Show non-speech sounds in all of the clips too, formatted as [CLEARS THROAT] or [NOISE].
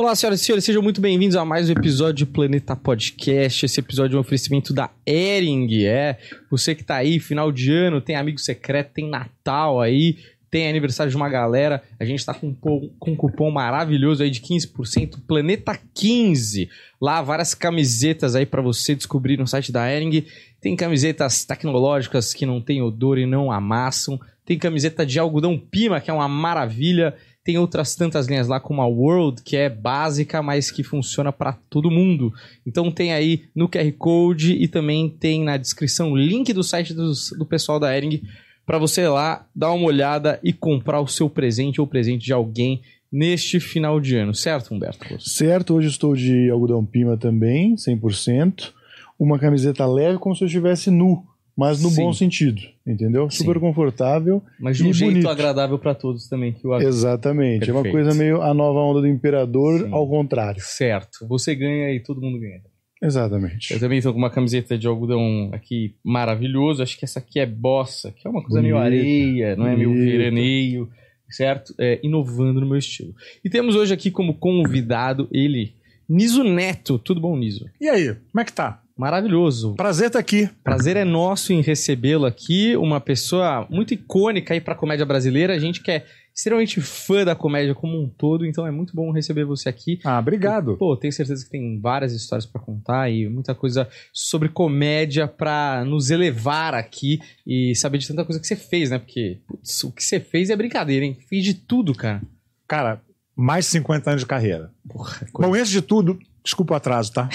Olá, senhoras e senhores, sejam muito bem-vindos a mais um episódio do Planeta Podcast. Esse episódio é um oferecimento da Ering, é. Você que tá aí, final de ano, tem amigo secreto, tem Natal aí, tem aniversário de uma galera. A gente tá com com um cupom maravilhoso aí de 15%, Planeta 15. Lá, várias camisetas aí pra você descobrir no site da Ering. Tem camisetas tecnológicas que não tem odor e não amassam. Tem camiseta de algodão pima, que é uma maravilha. Tem outras tantas linhas lá, como a World, que é básica, mas que funciona para todo mundo. Então tem aí no QR Code e também tem na descrição o link do site dos- do, pessoal da Ering para você ir lá dar uma olhada e comprar o seu presente ou presente de alguém neste final de ano, certo, Humberto? Certo, hoje estou de algodão pima também, 100%. Uma camiseta leve como se eu estivesse nu, mas no Sim. bom sentido, entendeu? Sim. Super confortável. Mas de um jeito bonito. agradável para todos também. Que o Exatamente. É uma Perfeito. coisa meio a nova onda do imperador, Sim. ao contrário. Certo. Você ganha e todo mundo ganha. Exatamente. Eu também estou com uma camiseta de algodão aqui maravilhoso. Acho que essa aqui é bossa, que é uma coisa meio Bonita, areia, não é meio bonita. veraneio, certo? É, inovando no meu estilo. E temos hoje aqui como convidado ele, Niso Neto. Tudo bom, Niso? E aí, como é que tá? Maravilhoso. Prazer estar aqui. Prazer é nosso em recebê-lo aqui, uma pessoa muito icônica aí para a comédia brasileira. A gente que é extremamente fã da comédia como um todo, então é muito bom receber você aqui. Ah, obrigado. Pô, tenho certeza que tem várias histórias pra contar e muita coisa sobre comédia pra nos elevar aqui e saber de tanta coisa que você fez, né? Porque putz, o que você fez é brincadeira, hein? Fiz de tudo, cara. Cara, mais de 50 anos de carreira. Porra, coisa... Bom, antes de tudo, desculpa o atraso, tá?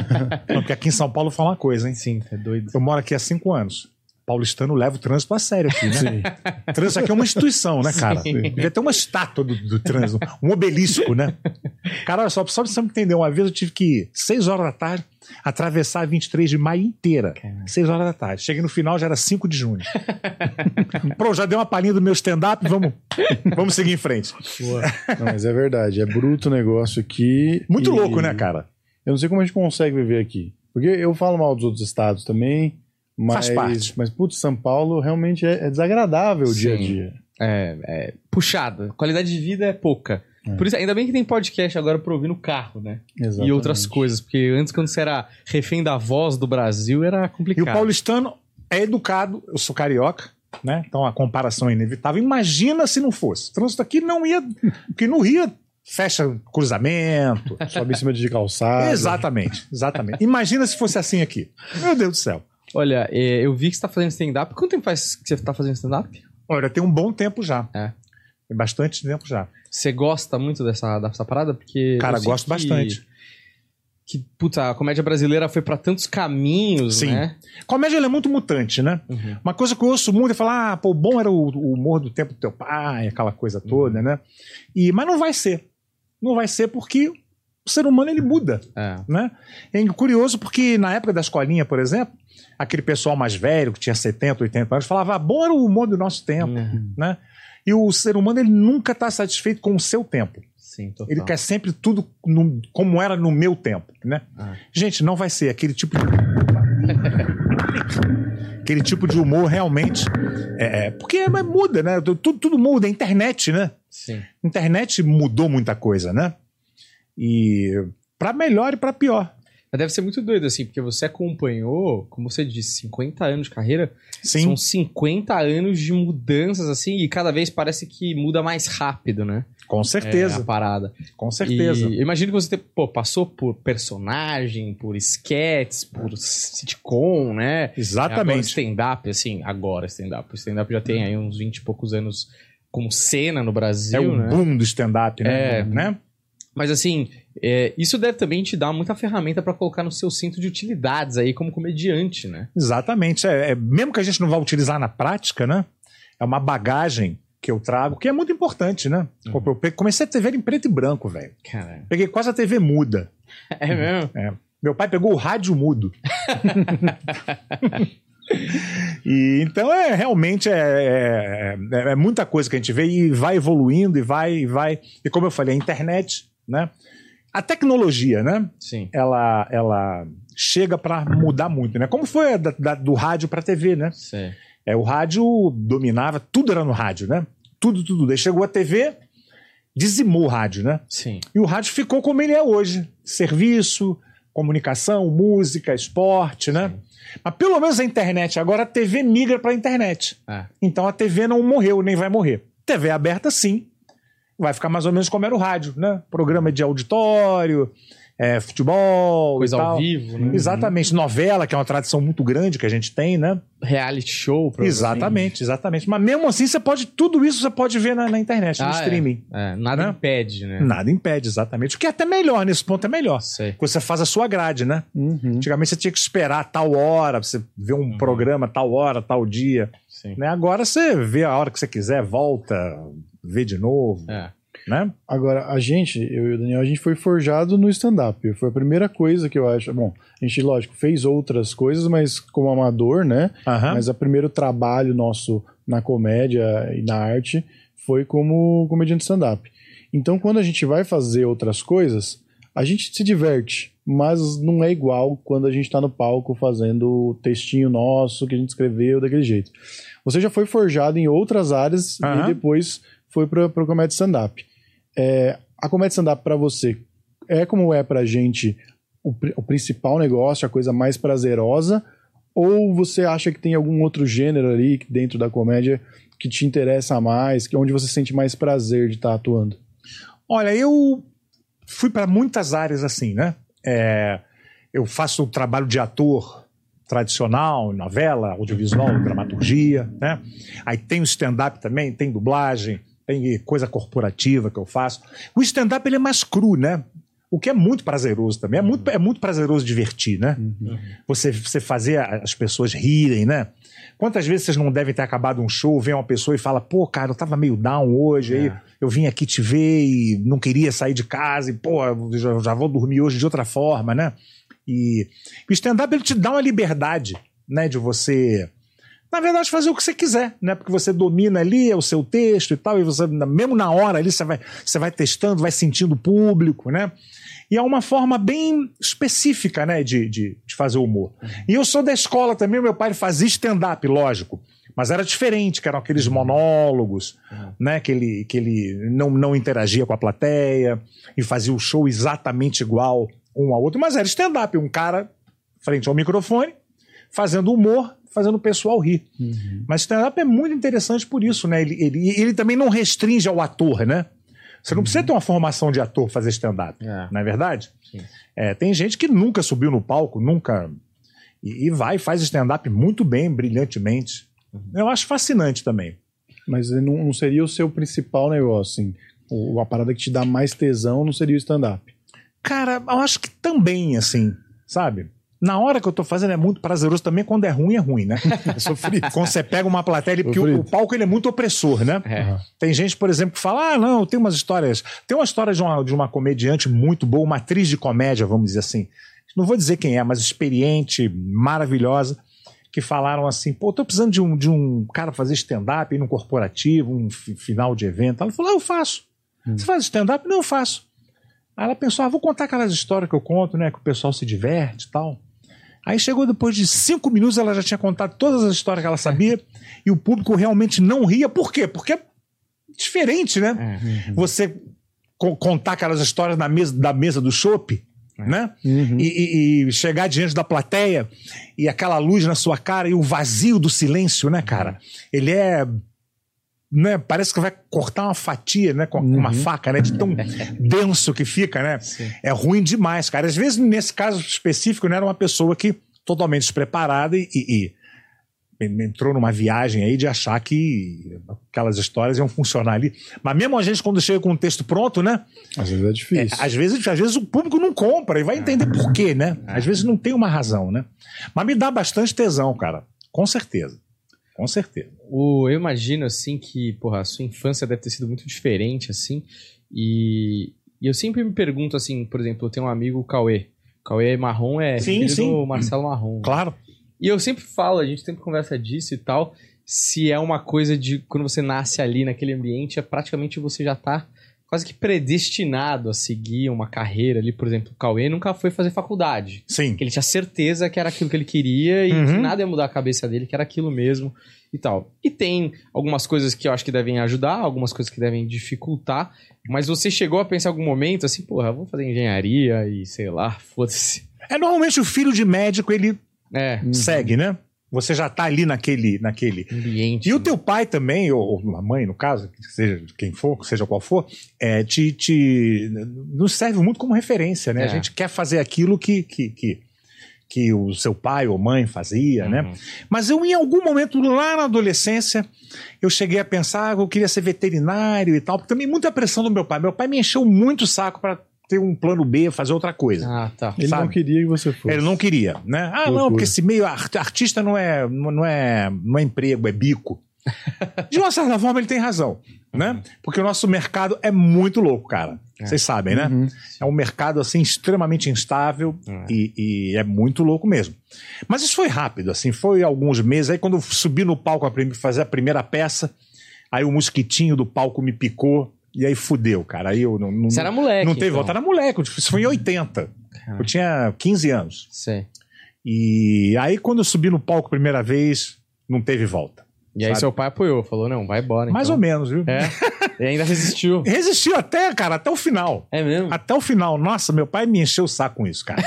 [LAUGHS] Não, Porque aqui em São Paulo fala uma coisa, hein? Sim, é doido. Eu moro aqui há cinco anos. Paulistano leva o trânsito a sério aqui, né? Trânsito aqui é uma instituição, né, cara? Sim. Devia ter uma estátua do, do trânsito, um obelisco, né? Cara, olha só, só pra você me entender, uma vez eu tive que ir, seis horas da tarde, atravessar a 23 de maio inteira. Caramba. Seis horas da tarde. Cheguei no final, já era 5 de junho. [LAUGHS] Pronto, já dei uma palhinha do meu stand-up, vamos, vamos seguir em frente. Não, mas é verdade. É bruto o negócio aqui. Muito e louco, né, cara? Eu não sei como a gente consegue viver aqui. Porque eu falo mal dos outros estados também. Mas, Faz parte. mas putz, São Paulo realmente é, é desagradável o Sim. dia a dia. É, é puxada. Qualidade de vida é pouca. É. Por isso, ainda bem que tem podcast agora pra ouvir no carro, né? Exatamente. E outras coisas. Porque antes, quando você era refém da voz do Brasil, era E o complicado. paulistano é educado, eu sou carioca, né? Então a comparação é inevitável. Imagina se não fosse. O trânsito aqui não ia. Porque no Rio fecha cruzamento. Sobe em cima de calçada. [LAUGHS] exatamente, exatamente. Imagina se fosse assim aqui. Meu Deus do céu. Olha, é, eu vi que você tá fazendo stand-up. Quanto tempo faz que você tá fazendo stand-up? Olha, tem um bom tempo já. É. Tem bastante tempo já. Você gosta muito dessa, dessa parada? Porque. Cara, gosto que- bastante. Que, puta, a comédia brasileira foi pra tantos caminhos, Sim. né? Comédia é muito mutante, né? Uhum. Uma coisa que eu ouço muito é falar, ah, pô, o bom era o, o humor do tempo do teu pai, aquela coisa toda, né? E, mas não vai ser. Não vai ser porque o ser humano ele muda, É. né? É curioso porque na época da escolinha, por exemplo, aquele pessoal mais velho, que tinha 70, 80 anos, falava, ah, bom era o humor do nosso tempo, Uhum. né? E o ser humano ele nunca está satisfeito com o seu tempo. Sim. Ele quer sempre tudo no- como era no meu tempo, né? Ah. Gente, não vai ser aquele tipo de. [LAUGHS] aquele tipo de humor realmente. É, é, porque é, muda, né? Tudo, tudo muda. A internet, né? Sim. Internet mudou muita coisa, né? E para melhor e para pior. Mas deve ser muito doido, assim, porque você acompanhou, como você disse, 50 anos de carreira. Sim. São 50 anos de mudanças, assim, e cada vez parece que muda mais rápido, né? Com É, a certeza. parada. com certeza. E imagino que você pô, passou por personagem, por sketches, por sitcom, né? Exatamente. stand-up, assim, agora stand-up. O stand-up já tem aí uns 20 e poucos anos como cena no Brasil, É o né? boom do stand-up, né? É. né? Mas assim, é, isso deve também te dar muita ferramenta pra colocar no seu cinto de utilidades aí como comediante, né? Exatamente. É, é- mesmo que a gente não vá utilizar na prática, né? É uma bagagem que eu trago, que é muito importante, né? Uhum. Eu comecei a TV em preto e branco, velho. Peguei quase a TV muda. [LAUGHS] é mesmo? Meu pai pegou o rádio mudo. [LAUGHS] [LAUGHS] e então é realmente é, é, é- é muita coisa que a gente vê e vai evoluindo e vai e vai e como eu falei a internet, né? A tecnologia, né? Sim. Ela ela chega para mudar muito, né? Como foi a da- da- do rádio para TV, né? Sei. É, o rádio dominava, tudo era no rádio, né? Tudo, tudo. Daí chegou a TV dizimou o rádio, né? Sim. E o rádio ficou como ele é hoje: serviço, comunicação, música, esporte, né? Mas pelo menos a internet, agora a TV migra para a internet. É. Então a TV não morreu, nem vai morrer. TV aberta, sim. Vai ficar mais ou menos como era o rádio, né? Programa de auditório, é, futebol. Coisa ao vivo, né? Exatamente. Novela, que é uma tradição muito grande que a gente tem, né? Reality show. Exatamente, exatamente. Mas mesmo assim, você pode. Tudo isso você pode ver na, na internet, no Ah, é. streaming. É, nada Né? impede, né? Nada impede, exatamente. O que é até melhor, nesse ponto é melhor. Sei. Você faz a sua grade, né? Uhum. Antigamente você tinha que esperar tal hora, pra você ver um programa tal hora, tal dia. Sim. Né? Agora você vê a hora que você quiser, volta, vê de novo. É. Né? Agora, a gente, eu e o Daniel, a gente foi forjado no stand-up. Foi a primeira coisa que eu acho. Bom, a gente, lógico, fez outras coisas, mas como amador, né? Aham. Mas o primeiro trabalho nosso na comédia e na arte foi como comediante stand-up. Então, quando a gente vai fazer outras coisas, a gente se diverte, mas não é igual quando a gente tá no palco fazendo o textinho nosso que a gente escreveu daquele jeito. Você já foi forjado em outras áreas Aham. e depois foi para o comédia stand-up. É, a comédia stand-up para você é como é pra gente o, o principal negócio, a coisa mais prazerosa, ou você acha que tem algum outro gênero ali dentro da comédia que te interessa mais, que é onde você sente mais prazer de estar atuando? Olha, eu fui para muitas áreas assim, né? É, eu faço o trabalho de ator tradicional, novela, audiovisual, dramaturgia, né? Aí tem o stand-up também, tem dublagem, tem coisa corporativa que eu faço. O stand-up ele é mais cru, né? O que é muito prazeroso também. É muito, é muito prazeroso divertir, né? Você, você fazer as pessoas rirem, né? Quantas vezes vocês não devem ter acabado um show, vem uma pessoa e fala, pô, cara, eu tava meio down hoje, aí É. eu vim aqui te ver e não queria sair de casa, e, pô, eu já, já vou dormir hoje de outra forma, né? E o stand-up ele te dá uma liberdade, né, de você, na verdade, fazer o que você quiser, né? Porque você domina ali é o seu texto e tal, e você, mesmo na hora ali, você vai, você vai testando, vai sentindo o público, né? E é uma forma bem específica, né, de, de, de fazer humor. E eu sou da escola também, meu pai fazia stand-up, lógico. Mas era diferente, que eram aqueles monólogos, né? Que ele, que ele não, não interagia com a plateia e fazia o show exatamente igual um ao outro. Mas era stand-up, um cara frente ao microfone, fazendo humor, fazendo o pessoal rir. Mas stand-up é muito interessante por isso, né? Ele, ele, ele também não restringe ao ator, né? Você não precisa ter uma formação de ator fazer stand-up, É. não é verdade? É, tem gente que nunca subiu no palco, nunca. E, e vai, faz stand-up muito bem, brilhantemente. Eu acho fascinante também. Mas não, não seria o seu principal negócio, assim. O, a parada que te dá mais tesão não seria o stand-up. Cara, eu acho que também, assim, sabe? Na hora que eu tô fazendo é muito prazeroso também, quando é ruim, é ruim, né? É sofrido. [LAUGHS] Quando você pega uma plateia, porque o, o palco ele é muito opressor, né? É. Tem gente, por exemplo, que fala: ah, não, tem umas histórias. Tem uma história de uma, de uma comediante muito boa, uma atriz de comédia, vamos dizer assim. Não vou dizer quem é, mas experiente, maravilhosa, que falaram assim: pô, tô precisando de um, de um cara fazer stand-up, num corporativo, um fi- final de evento. Ela falou: ah, eu faço. Você faz stand-up? Não, eu faço. Aí ela pensou: ah, vou contar aquelas histórias que eu conto, né? Que o pessoal se diverte e tal. Aí chegou depois de cinco minutos, ela já tinha contado todas as histórias que ela sabia e o público realmente não ria. Por quê? Porque é diferente, né? É. Você co- contar aquelas histórias na mesa, da mesa do chopp, né? Uhum. E, e- e chegar diante da plateia e aquela luz na sua cara e o vazio do silêncio, né, cara? Ele é. Né, parece que vai cortar uma fatia, né? Com com uma faca, né? De tão [LAUGHS] denso que fica, né? Sim. É ruim demais, cara. Às vezes, nesse caso específico, não era uma pessoa que totalmente despreparada e, e- e entrou numa viagem aí de achar que aquelas histórias iam funcionar ali. Mas mesmo a gente, quando chega com um texto pronto, né? Às vezes é É, difícil. às, vezes, às vezes o público não compra e vai entender por quê, né? Às vezes não tem uma razão, né? Mas me dá bastante tesão, cara. Com certeza. Com certeza. O, eu imagino, assim, que, porra, a sua infância deve ter sido muito diferente, assim, e, e eu sempre me pergunto, assim, por exemplo, eu tenho um amigo, o Cauê. O Cauê Marrom é Sim, filho sim. do Marcelo Marrom. Claro. E eu sempre falo, a gente sempre conversa disso e tal, se é uma coisa de quando você nasce ali naquele ambiente, é praticamente você já tá quase que predestinado a seguir uma carreira ali, por exemplo, o Cauê nunca foi fazer faculdade. Sim. Que ele tinha certeza que era aquilo que ele queria e Uhum. que nada ia mudar a cabeça dele, que era aquilo mesmo. e tal. E tem algumas coisas que eu acho que devem ajudar, algumas coisas que devem dificultar, mas você chegou a pensar em algum momento assim, porra, vou fazer engenharia e sei lá, foda-se. É normalmente o filho de médico, ele É, segue, né? Você já tá ali naquele, naquele. ambiente. E o teu pai também, ou, ou a mãe, no caso, seja quem for, seja qual for, é, te, te nos serve muito como referência, né? É. A gente quer fazer aquilo que, que, que, que o seu pai ou mãe fazia, né? Uhum. Mas eu, em algum momento, lá na adolescência, eu cheguei a pensar que eu queria ser veterinário e tal, porque também muita pressão do meu pai. Meu pai me encheu muito o saco para ter um plano B, fazer outra coisa. Ah, tá. Ele não Sabe? queria que você fosse. Ele não queria, né? Ah, não, Loucura. porque esse meio art- artista não é, não é, não é emprego, é bico. De uma certa forma, ele tem razão, né? Porque o nosso mercado é muito louco, cara. É. Vocês sabem, né? Uhum. É um mercado assim extremamente instável É. e, e é muito louco mesmo. Mas isso foi rápido, assim, foi alguns meses. Aí quando eu subi no palco a fazer a primeira peça, aí o mosquitinho do palco me picou e aí fudeu, cara. Aí eu não, não, Você era moleque. não teve então. volta. Era moleque, isso foi em 80. Ah. Eu tinha 15 anos. Sei. E aí, quando eu subi no palco a primeira vez, não teve volta. E aí Sabe? seu pai apoiou, falou, não, vai embora. Mais então. ou menos, viu? É. [LAUGHS] E ainda resistiu. Resistiu até, cara, até o final. É mesmo? Até o final. Nossa, meu pai me encheu o saco com isso, cara.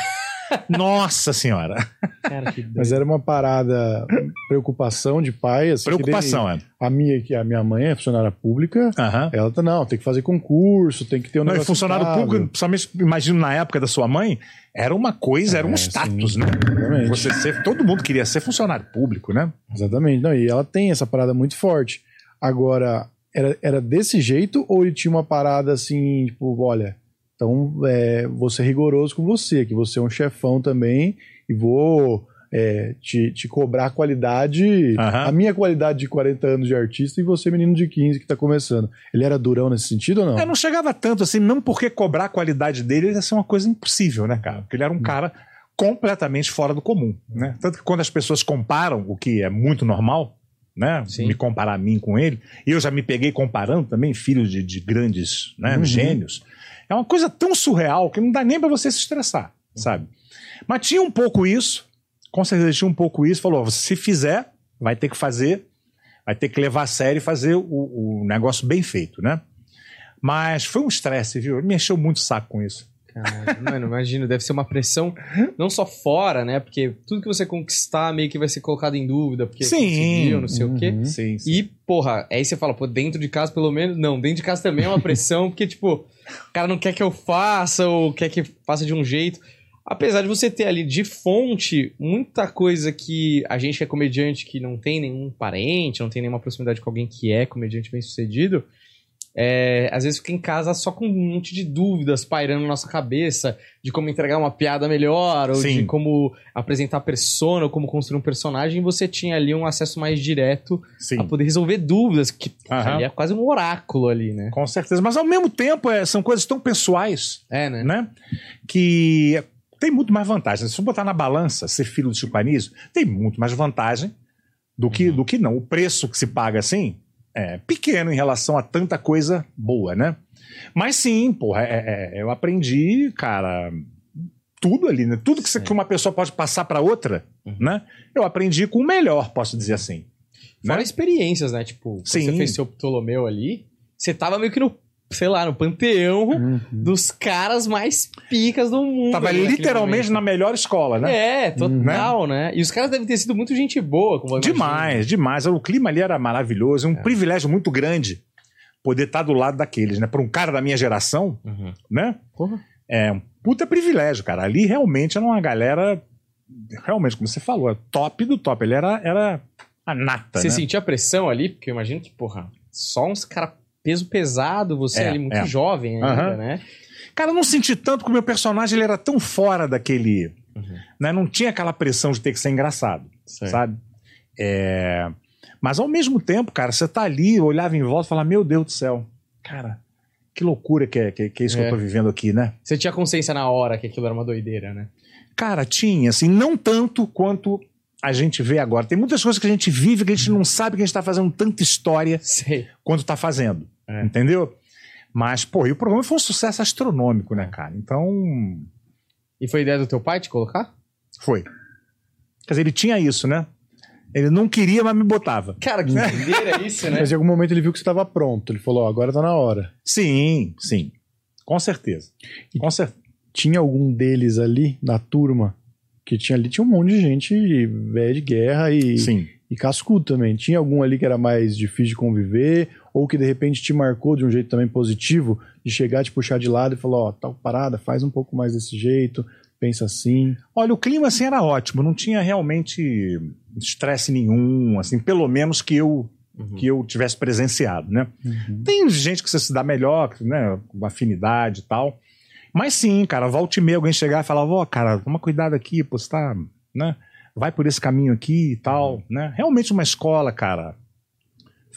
Nossa senhora. Cara, que Mas era uma parada, preocupação de pai. Assim, que Preocupação, é. nem A minha, que a minha mãe é funcionária pública. Aham. Ela tá, não, tem que fazer concurso, tem que ter um Não, negócio funcionário estável. público, principalmente, imagino na época da sua mãe, era uma coisa, era um É, status, sim, né? exatamente. Você ser, todo mundo queria ser funcionário público, né? Exatamente. Não, e ela tem essa parada muito forte. Agora, era, era desse jeito ou ele tinha uma parada assim, tipo, olha, então é, vou ser rigoroso com você, que você é um chefão também e vou é, te, te cobrar qualidade, Aham. a minha qualidade de 40 anos de artista e você, menino de 15 que tá começando. Ele era durão nesse sentido ou não? É, não chegava tanto assim, mesmo porque cobrar a qualidade dele ia ser uma coisa impossível, né, cara? Porque ele era um cara completamente fora do comum, né? Tanto que quando as pessoas comparam, o que é muito normal, né? Sim. Me comparar a mim com ele, e eu já me peguei comparando também, filhos de, de grandes né, Uhum. gênios. É uma coisa tão surreal que não dá nem pra você se estressar, sabe? Mas tinha um pouco isso, com certeza tinha um pouco isso, falou, se fizer, vai ter que fazer, vai ter que levar a sério e fazer o, o negócio bem feito, né? Mas foi um estresse, viu? Ele me encheu muito o saco com isso. Cara, mano, imagino, deve ser uma pressão não só fora, né? Porque tudo que você conquistar meio que vai ser colocado em dúvida, porque Sim. conseguiu, não sei o quê. Uhum. Sim, E, porra, aí você fala, pô, dentro de casa pelo menos. Não, dentro de casa também é uma pressão, porque, tipo, o cara não quer que eu faça ou quer que faça de um jeito. Apesar de você ter ali de fonte muita coisa que a gente que é comediante que não tem nenhum parente, não tem nenhuma proximidade com alguém que é comediante bem sucedido, é, às vezes fica em casa só com um monte de dúvidas pairando na nossa cabeça de como entregar uma piada melhor, ou Sim. de como apresentar persona, ou como construir um personagem, e você tinha ali um acesso mais direto sim. a poder resolver dúvidas, que ali é quase um oráculo ali, né? Com certeza. Mas ao mesmo tempo, é, são coisas tão pessoais, É, né? né? Que tem muito mais vantagem. Se eu botar na balança ser filho do Chico Anísio, tem muito mais vantagem do que, do que não. O preço que se paga assim é pequeno em relação a tanta coisa boa, né? Mas sim, porra, é- é- eu aprendi, cara, tudo ali, né? Tudo que, você- que uma pessoa pode passar para outra, Uhum. né? Eu aprendi com o melhor, posso dizer assim. Fora né? experiências, né? Tipo, quando Sim. você fez seu Ptolomeu ali, você tava meio que no, sei lá, no panteão Uhum. dos caras mais picas do mundo. Tava ali literalmente na melhor escola, né? É, total, né? E os caras devem ter sido muito gente boa, como. Demais, demais. O clima ali era maravilhoso, é um privilégio muito grande poder estar do lado daqueles, né? Para um cara da minha geração, Uhum. né? Porra. É um puta privilégio, cara. Ali realmente era uma galera, realmente, como você falou, é top do top. Ele era, era a nata, Você né? sentia pressão ali? Porque eu imagino que, porra, só uns caras peso pesado, você É, ali muito é. jovem ainda, Aham. né? Cara, eu não senti tanto que o meu personagem ele era tão fora daquele... Uhum. Né? Não tinha aquela pressão de ter que ser engraçado. Sei. sabe? É, Mas ao mesmo tempo, cara, você tá ali, olhava em volta e falava, meu Deus do céu, cara, que loucura que é, que, que é isso que É. eu tô vivendo aqui, né? Você tinha consciência na hora que aquilo era uma doideira, né? Cara, tinha, assim, não tanto quanto a gente vê agora. Tem muitas coisas que a gente vive que a gente não sabe que a gente tá fazendo tanta história Sei. quanto tá fazendo, É. entendeu? Mas, pô, e o programa foi um sucesso astronômico, né, cara? Então, E foi ideia do teu pai te colocar? foi. Quer dizer, ele tinha isso, né? Ele não queria, mas me botava. Cara, que doideira isso, né? Mas em algum momento ele viu que você estava pronto. Ele falou: ó, agora tá na hora. Sim, sim. Com certeza. Com certeza. Tinha algum deles ali na turma que tinha ali, tinha um monte de gente velha de guerra e, Sim. e cascudo também. Tinha algum ali que era mais difícil de conviver, ou que de repente te marcou de um jeito também positivo, de chegar, te puxar de lado e falar, ó, tal parada, faz um pouco mais desse jeito, pensa assim. Olha, o clima assim era ótimo, não tinha realmente estresse nenhum, assim, pelo menos que eu que eu tivesse presenciado, né? Tem gente que você se dá melhor, né, com afinidade e tal. Mas sim, cara, volta e meia alguém chegar e falar, ó, cara, toma cuidado aqui, pô, você tá, né? Vai por esse caminho aqui e tal, né? Realmente uma escola, cara,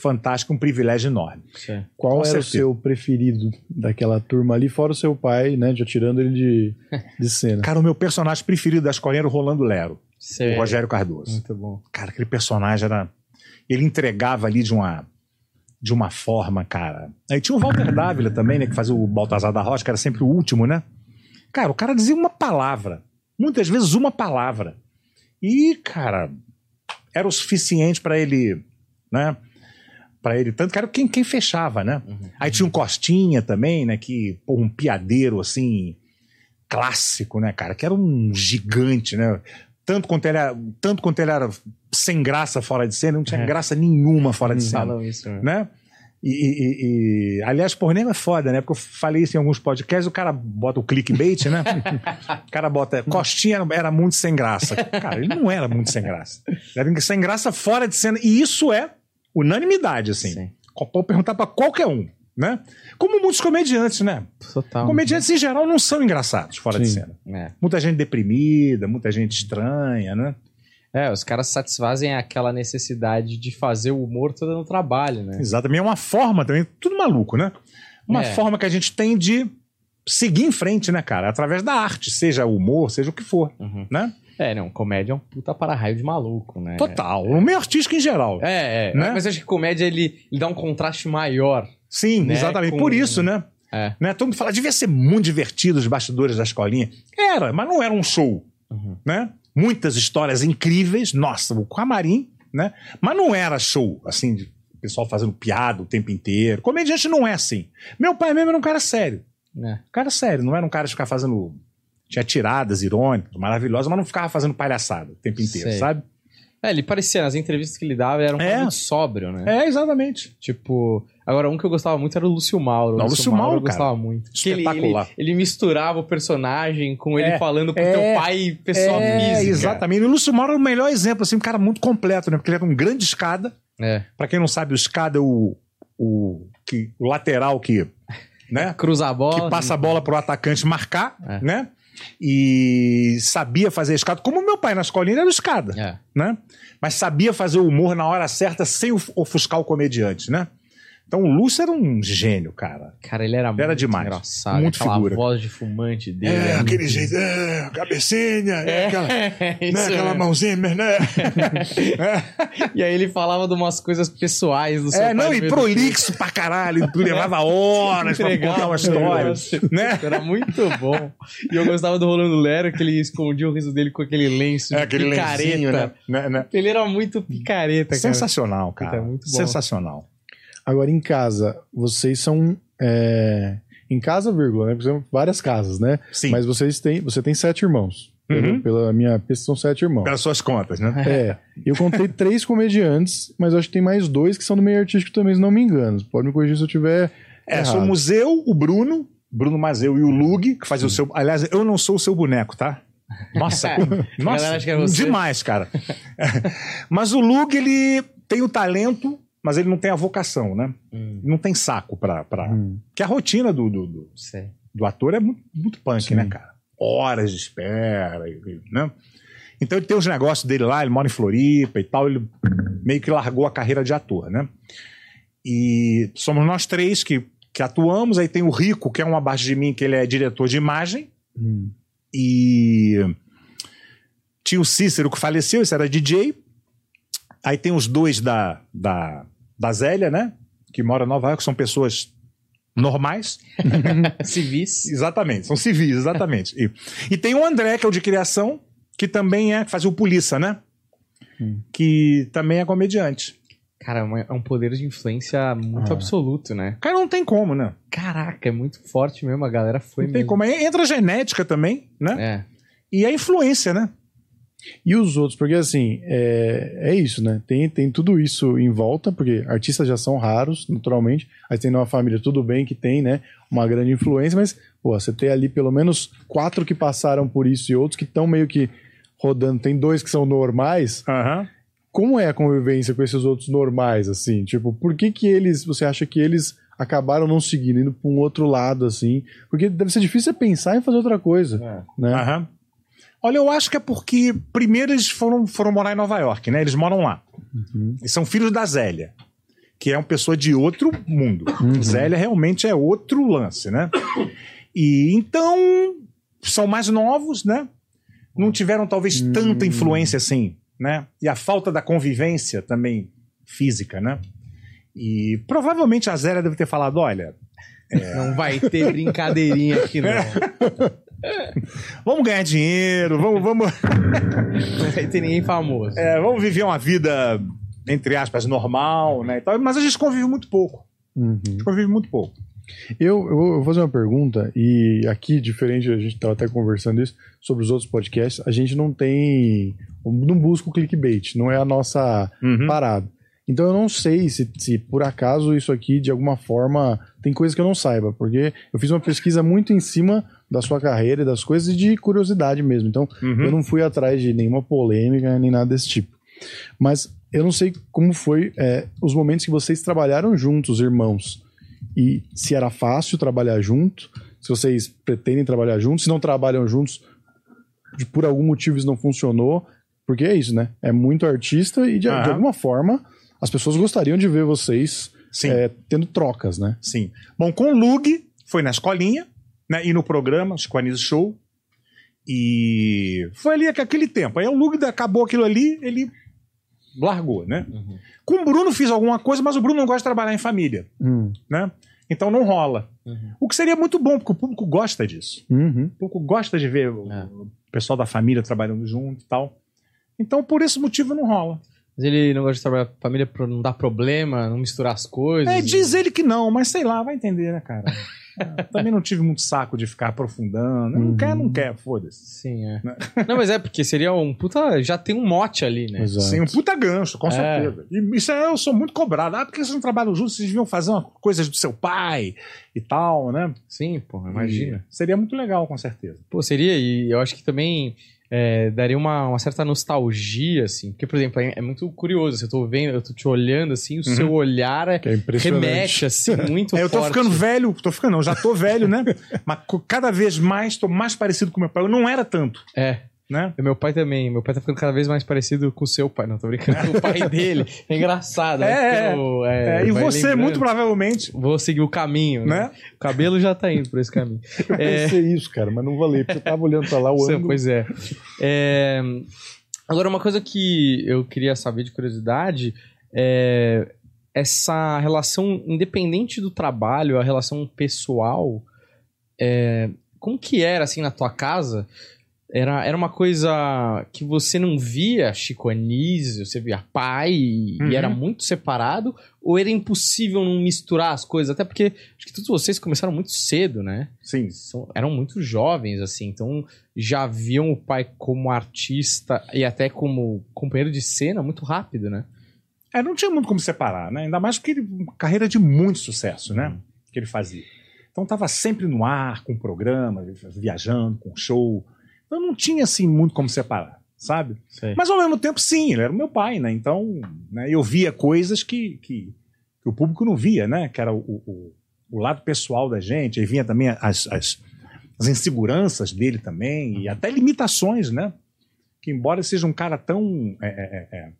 fantástica, um privilégio enorme. Certo. Qual Com era certeza. o seu preferido daquela turma ali, fora o seu pai, né, já tirando ele de, de cena? [LAUGHS] Cara, o meu personagem preferido da escolinha era o Rolando Lero, Certo. o Rogério Cardoso. Muito bom. Cara, aquele personagem era. Ele entregava ali de uma. De uma forma, cara. Aí tinha o Walter Dávila também, né? Que fazia o Baltazar da Rocha, que era sempre o último, né? Cara, o cara dizia uma palavra. Muitas vezes uma palavra. E, cara, era o suficiente pra ele, né? Pra ele. Tanto que era quem, quem fechava, né? Aí tinha um Costinha também, né? Que, pô, um piadeiro assim. Clássico, né, cara? Que era um gigante, né? Tanto quanto ele era, tanto quanto ele era sem graça fora de cena, não tinha É. graça nenhuma fora de cena Falam isso, né? né? E, e- e- aliás, por nem é foda, né? Porque eu falei isso em alguns podcasts, o cara bota o clickbait, né? [LAUGHS] o cara bota. Costinha era- muito sem graça. Cara, ele não era muito sem graça. Era sem graça fora de cena. E isso é unanimidade, assim. Sim. Pode perguntar pra qualquer um, né? Como muitos comediantes, né? Total. Comediantes em geral não são engraçados fora de Sim. cena. É. Muita gente deprimida, muita gente estranha, né? É, os caras satisfazem aquela necessidade de fazer o humor todo no trabalho, né? Exatamente. É uma forma também, tudo maluco, né? Uma É. forma que a gente tem de seguir em frente, né, cara? Através da arte, seja o humor, seja o que for, Uhum. né? É, não, comédia é um puta para-raio de maluco, né? Total. O meio artístico em geral. É, é. Né? Mas acho que comédia ele, ele dá um contraste maior. Sim, Né, exatamente. com- Por isso, né? É. né? Todo mundo fala, devia ser muito divertido os bastidores da escolinha. Era, mas não era um show, Uhum. né? Muitas histórias incríveis, nossa, o camarim, né? Mas não era show, assim, de pessoal fazendo piada o tempo inteiro. Comediante não é assim. Meu pai mesmo era um cara sério. né? Um cara sério, não era um cara de ficar fazendo. Tinha tiradas irônicas, maravilhosas, mas não ficava fazendo palhaçada o tempo inteiro, Sei. sabe? É, ele parecia, nas entrevistas que ele dava, era um cara É. muito sóbrio, né? É, exatamente. Tipo, agora um que eu gostava muito era o Lúcio Mauro. Não, o Lúcio Mauro, eu gostava muito. Que ele, ele, Espetacular. ele misturava o personagem com ele É, falando com é, teu pai pessoa é, física. exatamente. E o Lúcio Mauro é o melhor exemplo, assim, um cara muito completo, né? Porque ele era um grande escada. É. Pra quem não sabe, o escada é o, o, que, o lateral que, né? [LAUGHS] Cruza a bola. que passa a bola pro atacante marcar, É. né? E sabia fazer escada. Como meu pai na escolinha era escada. É. né? Mas sabia fazer o humor na hora certa sem of- ofuscar o comediante, né? Então o Lúcio era um gênio, cara. Cara, ele era muito Era demais. engraçado. Muito aquela figura. voz de fumante dele. É, muito aquele bom. jeito, é, cabecinha, é, [LAUGHS] aquela, É, né, isso aquela [LAUGHS] mesmo. mãozinha, né? E aí ele falava de umas coisas pessoais do seu É, pai não, e prolixo pra caralho, levava [LAUGHS] horas pra contar uma história, negócio. né? Era muito bom. E eu gostava do Rolando Lero, que ele escondia o riso dele com aquele lenço É, de aquele picareta. lencinho, né? né, né? Ele era muito picareta, cara. Sensacional, cara. É muito bom. Sensacional. Agora, em casa, vocês são. é, Em casa, vírgula, né? Porque são várias casas, né? Sim, Mas vocês têm. Você tem sete irmãos. Uhum. Pela, minha pesquisa, são sete irmãos. pelas suas contas, né? É. Eu contei [LAUGHS] três comediantes, mas acho que tem mais dois que são do meio artístico também, se não me engano. Pode me corrigir se eu tiver. É, errado. somos eu, o Bruno, Bruno Mazeu e o Lug, que fazia o seu. Aliás, eu não sou o seu boneco, tá? Nossa, [LAUGHS] nossa, é você. demais, cara. [LAUGHS] Mas o Lug, ele tem o talento, mas ele não tem a vocação, né? Hum, Não tem saco pra. pra... Hum. Que a rotina do, do, do, do ator é muito, muito punk, Sim. né, cara? Horas de espera, né? Então ele tem os negócios dele lá, ele mora em Floripa e tal, ele meio que largou a carreira de ator, né? E somos nós três que, que atuamos, aí tem o Rico, que é um abaixo de mim, que ele é diretor de imagem, Hum. e tinha o Cícero que faleceu, esse era DJ. Aí tem os dois da, da, da Zélia, né? Que mora em Nova York, são pessoas normais. [LAUGHS] Civis. Exatamente, são civis, exatamente. e, e tem o André, que é o de criação, que também é, que fazia o polícia, né? Hum. que também é comediante. Cara, é é um poder de influência muito Ah. absoluto, né? Cara, não tem como, né? Caraca, é muito forte mesmo. A galera foi Não tem mesmo. como. Aí Entra a genética também, né? É. E a influência, né? E os outros, porque assim, é, é isso, né? Tem, tem tudo isso em volta, porque artistas já são raros, naturalmente. Aí tem uma família, tudo bem que tem, né? Uma grande influência, mas, pô, você tem ali pelo menos quatro que passaram por isso e outros que estão meio que rodando. Tem dois que são normais. Aham. Como é a convivência com esses outros normais, assim? Tipo, por que que eles, você acha que eles acabaram não seguindo, indo pra um outro lado, assim? Porque deve ser difícil você pensar em fazer outra coisa, né? Aham. Olha, eu acho que é porque primeiro eles foram, foram morar em Nova York, né? Eles moram lá. Uhum. E são filhos da Zélia, que é uma pessoa de outro mundo. Uhum. Zélia realmente é outro lance, né? E então são mais novos, né? Não tiveram talvez Hum. tanta influência assim, né? E a falta da convivência também física, né? E provavelmente a Zélia deve ter falado, olha, Não vai ter brincadeirinha aqui, não. [LAUGHS] [LAUGHS] vamos ganhar dinheiro, vamos, vamos, Não vai ter ninguém famoso. É, vamos viver uma vida, entre aspas, normal, né? e tal. Mas a gente convive muito pouco. Uhum. A gente convive muito pouco. Eu, eu vou fazer uma pergunta, e aqui, diferente, a gente estava até conversando isso, sobre os outros podcasts, a gente não tem. não busca o clickbait, não é a nossa Uhum. parada. Então eu não sei se, se por acaso isso aqui, de alguma forma, tem coisa que eu não saiba, porque eu fiz uma pesquisa muito em cima da sua carreira e das coisas e de curiosidade mesmo. Então Uhum. eu não fui atrás de nenhuma polêmica nem nada desse tipo. Mas eu não sei como foi é, os momentos que vocês trabalharam juntos, irmãos. E se era fácil trabalhar junto, se vocês pretendem trabalhar juntos, se não trabalham juntos, de, por algum motivo isso não funcionou. Porque é isso, né? É muito artista e de, de Aham. alguma forma as pessoas gostariam de ver vocês é, tendo trocas, né? sim. Bom, com o Lug, foi na escolinha, né? E no programa, Squanize Show. E foi ali aquele tempo. Aí o Lug acabou aquilo ali, ele largou, né? Uhum. Com o Bruno fiz alguma coisa, mas o Bruno não gosta de trabalhar em família, Hum, né? Então não rola. Uhum. O que seria muito bom, porque o público gosta disso. uhum. O público gosta de ver É. o pessoal da família trabalhando junto e tal. Então, por esse motivo, não rola. Mas ele não gosta de trabalhar com a família pra não dar problema, não misturar as coisas. É, diz ele que não, mas sei lá, vai entender, né, cara? É, Também não tive muito saco de ficar aprofundando. Não Uhum. quer, não quer, foda-se. Sim, é. Né? Não, mas é porque seria um puta. Já tem um mote ali, né? Exato. Sim, um puta gancho, com É. certeza. E isso é, eu sou muito cobrado. Ah, por que vocês não trabalham juntos? Vocês deviam fazer uma, coisas do seu pai e tal, né? Sim, pô, imagina. E seria muito legal, com certeza. Pô, seria, e eu acho que também é, daria uma, uma certa nostalgia, assim. Porque, por exemplo, é, é muito curioso. Se eu tô vendo, eu tô te olhando, assim, o seu olhar é, é impressionante. remete, assim, [LAUGHS] muito É, eu tô forte. ficando velho, tô ficando, não, já tô velho, né? Mas cada vez mais tô mais parecido com meu pai. Eu não era tanto, É. né? E Meu pai também. Meu pai tá ficando cada vez mais parecido com o seu pai. Não, tô brincando com [LAUGHS] o pai dele. É engraçado. né? É, Ficando, É, e vai você, lembrando. muito provavelmente, Vou seguir o caminho, né? né? O cabelo já tá indo por esse caminho. [LAUGHS] Eu É. pensei isso, cara, mas não valeu, porque eu tava olhando pra lá o ângulo. Pois é. É, Agora, uma coisa que eu queria saber de curiosidade é essa relação, independente do trabalho, a relação pessoal, é, como que era, assim, na tua casa? Era, era uma coisa que você não via Chico Anísio, você via pai e, Uhum. e era muito separado? Ou era impossível não misturar as coisas? Até porque acho que todos vocês começaram muito cedo, né? Sim. são- eram muito jovens, assim, então já viam o pai como artista e até como companheiro de cena muito rápido, né? É, não tinha muito como separar, né? Ainda mais porque ele, uma carreira de muito sucesso, né? Que ele fazia. Então tava sempre no ar, com programa, viajando, com show. Então não tinha, assim, muito como separar, sabe? Sei. Mas ao mesmo tempo, sim, ele era o meu pai, né? Então, né, eu via coisas que, que, que o público não via, né? Que era o, o, o lado pessoal da gente, aí vinha também as, as, as inseguranças dele também, e até limitações, né? Que embora seja um cara tão. é, é, é, é,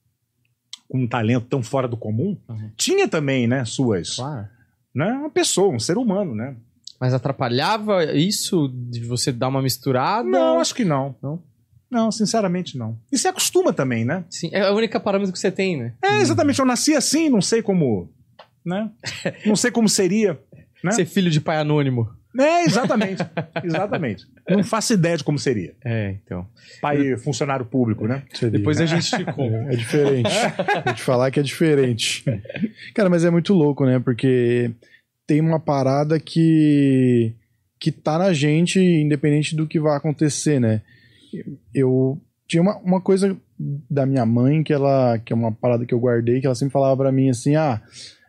com um talento tão fora do comum, Uhum. tinha também, né, suas. Claro. Né, uma pessoa, um ser humano, né? Mas atrapalhava isso de você dar uma misturada? Não, acho que não. Não? Não, sinceramente não. E se acostuma também, né? Sim, é a única parâmetro que você tem, né? É, exatamente. Eu nasci assim, não sei como. Né? [LAUGHS] Não sei como seria. Né? Ser filho de pai anônimo. É, exatamente. [LAUGHS] exatamente. Não faço ideia de como seria. É, então. Pai funcionário público, né? Seria. Depois a gente ficou. É diferente. [LAUGHS] Vou te falar que é diferente. Cara, mas é muito louco, né? Porque tem uma parada que que tá na gente, independente do que vai acontecer, né? Eu tinha uma, uma coisa da minha mãe que ela que é uma parada que eu guardei que ela sempre falava pra mim assim, ah,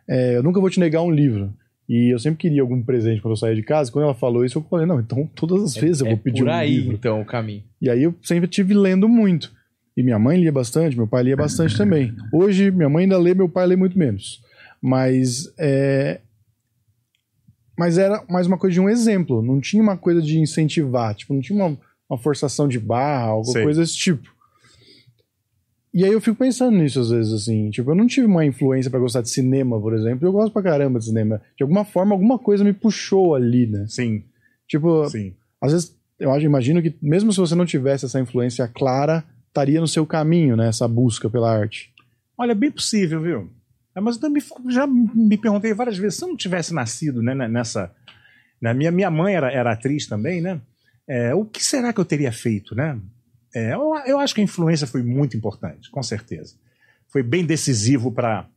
é, eu nunca vou te negar um livro. E eu sempre queria algum presente quando eu saía de casa. Quando ela falou isso, eu falei, não, então todas as vezes eu é vou pedir por um aí, livro. então, o caminho. E aí eu sempre tive lendo muito. E minha mãe lia bastante, meu pai lia bastante também. Hoje, minha mãe ainda lê, meu pai lê muito menos. Mas é. Mas era mais uma coisa de um exemplo. Não tinha uma coisa de incentivar. Tipo, não tinha uma, uma forçação de barra, alguma Sei. coisa desse tipo. E aí eu fico pensando nisso às vezes, assim. Tipo, eu não tive uma influência pra gostar de cinema, por exemplo. Eu gosto pra caramba de cinema. De alguma forma, alguma coisa me puxou ali, né? Sim, Tipo, sim. às vezes eu imagino que mesmo se você não tivesse essa influência clara, estaria no seu caminho, né? Essa busca pela arte. Olha, bem possível, viu? É, Mas eu também já me perguntei várias vezes, se eu não tivesse nascido né, ne- nessa. Né, minha, minha mãe era, era atriz também, né? É, o que será que eu teria feito, né? É, eu, eu acho que a influência foi muito importante, com certeza. Foi bem decisivo para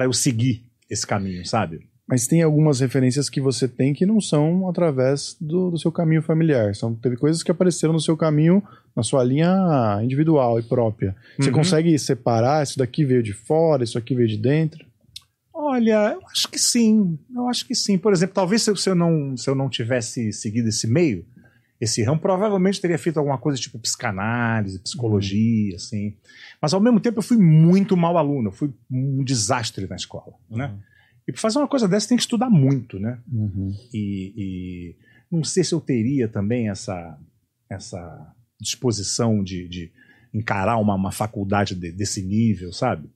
eu seguir esse caminho, sabe? Mas tem algumas referências que você tem que não são através do, do seu caminho familiar. São, teve coisas que apareceram no seu caminho, na sua linha individual e própria. Você Uhum. consegue separar? Isso daqui veio de fora, isso aqui veio de dentro? Olha, eu acho que sim. Eu acho que sim. Por exemplo, talvez se eu, não, se eu não tivesse seguido esse meio, esse ramo, provavelmente teria feito alguma coisa tipo psicanálise, psicologia, assim. Mas ao mesmo tempo eu fui muito mau aluno, eu fui um desastre na escola, né? E para fazer uma coisa dessa tem que estudar muito, né? E, e não sei se eu teria também essa, essa disposição de, de encarar uma, uma faculdade de- desse nível, sabe?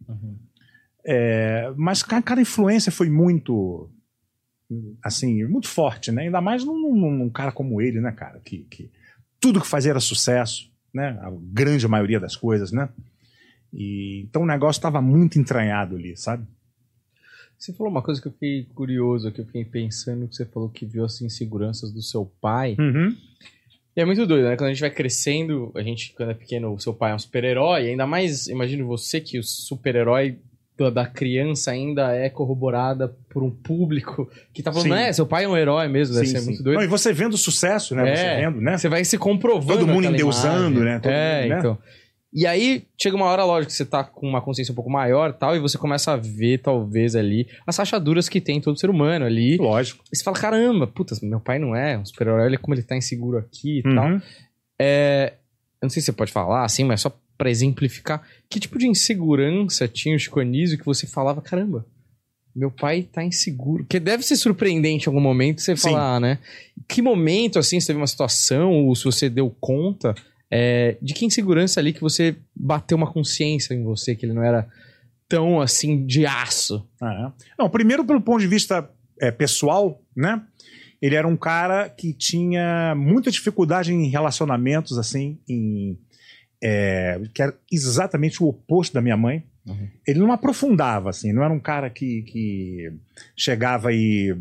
É, mas cara, cara, a influência foi muito assim, muito forte, né? Ainda mais num, num- num cara como ele, né, cara? Que, que tudo que fazia era sucesso, né? A grande maioria das coisas, né? E, então o negócio estava muito entranhado ali, sabe? Você falou uma coisa que eu fiquei curioso, que eu fiquei pensando, que você falou que viu as inseguranças do seu pai. Uhum. E é muito doido, né? Quando a gente vai crescendo, a gente, quando é pequeno, o seu pai é um super-herói, ainda mais, imagino você que o super-herói da- criança ainda é corroborada por um público que tá falando, Sim. é, seu pai é um herói mesmo, deve Sim, ser sim. muito doido. Não, e você vendo o sucesso, né? É. Você vendo, né? Você vai se comprovando. Todo mundo endeusando, imagem. né? Todo é, mundo, né? então. E aí, chega uma hora, lógico, que você tá com uma consciência um pouco maior e tal, e você começa a ver, talvez, ali, as rachaduras que tem todo ser humano ali. Lógico. E você fala, caramba, puta, meu pai não é um super-herói, olha como ele tá inseguro aqui e tal. Uhum. É, eu não sei se você pode falar assim, mas só pra exemplificar, que tipo de insegurança tinha o Chico Anísio que você falava, caramba, meu pai tá inseguro? Que deve ser surpreendente em algum momento você Sim. falar, né? Que momento, assim, você teve uma situação, ou se você deu conta, é, de que insegurança ali que você bateu uma consciência em você, que ele não era tão, assim, de aço? Ah, é. Não, primeiro pelo ponto de vista é, pessoal, né? Ele era um cara que tinha muita dificuldade em relacionamentos, assim, em, é, que era exatamente o oposto da minha mãe. Uhum. Ele não aprofundava, assim, não era um cara que, que chegava e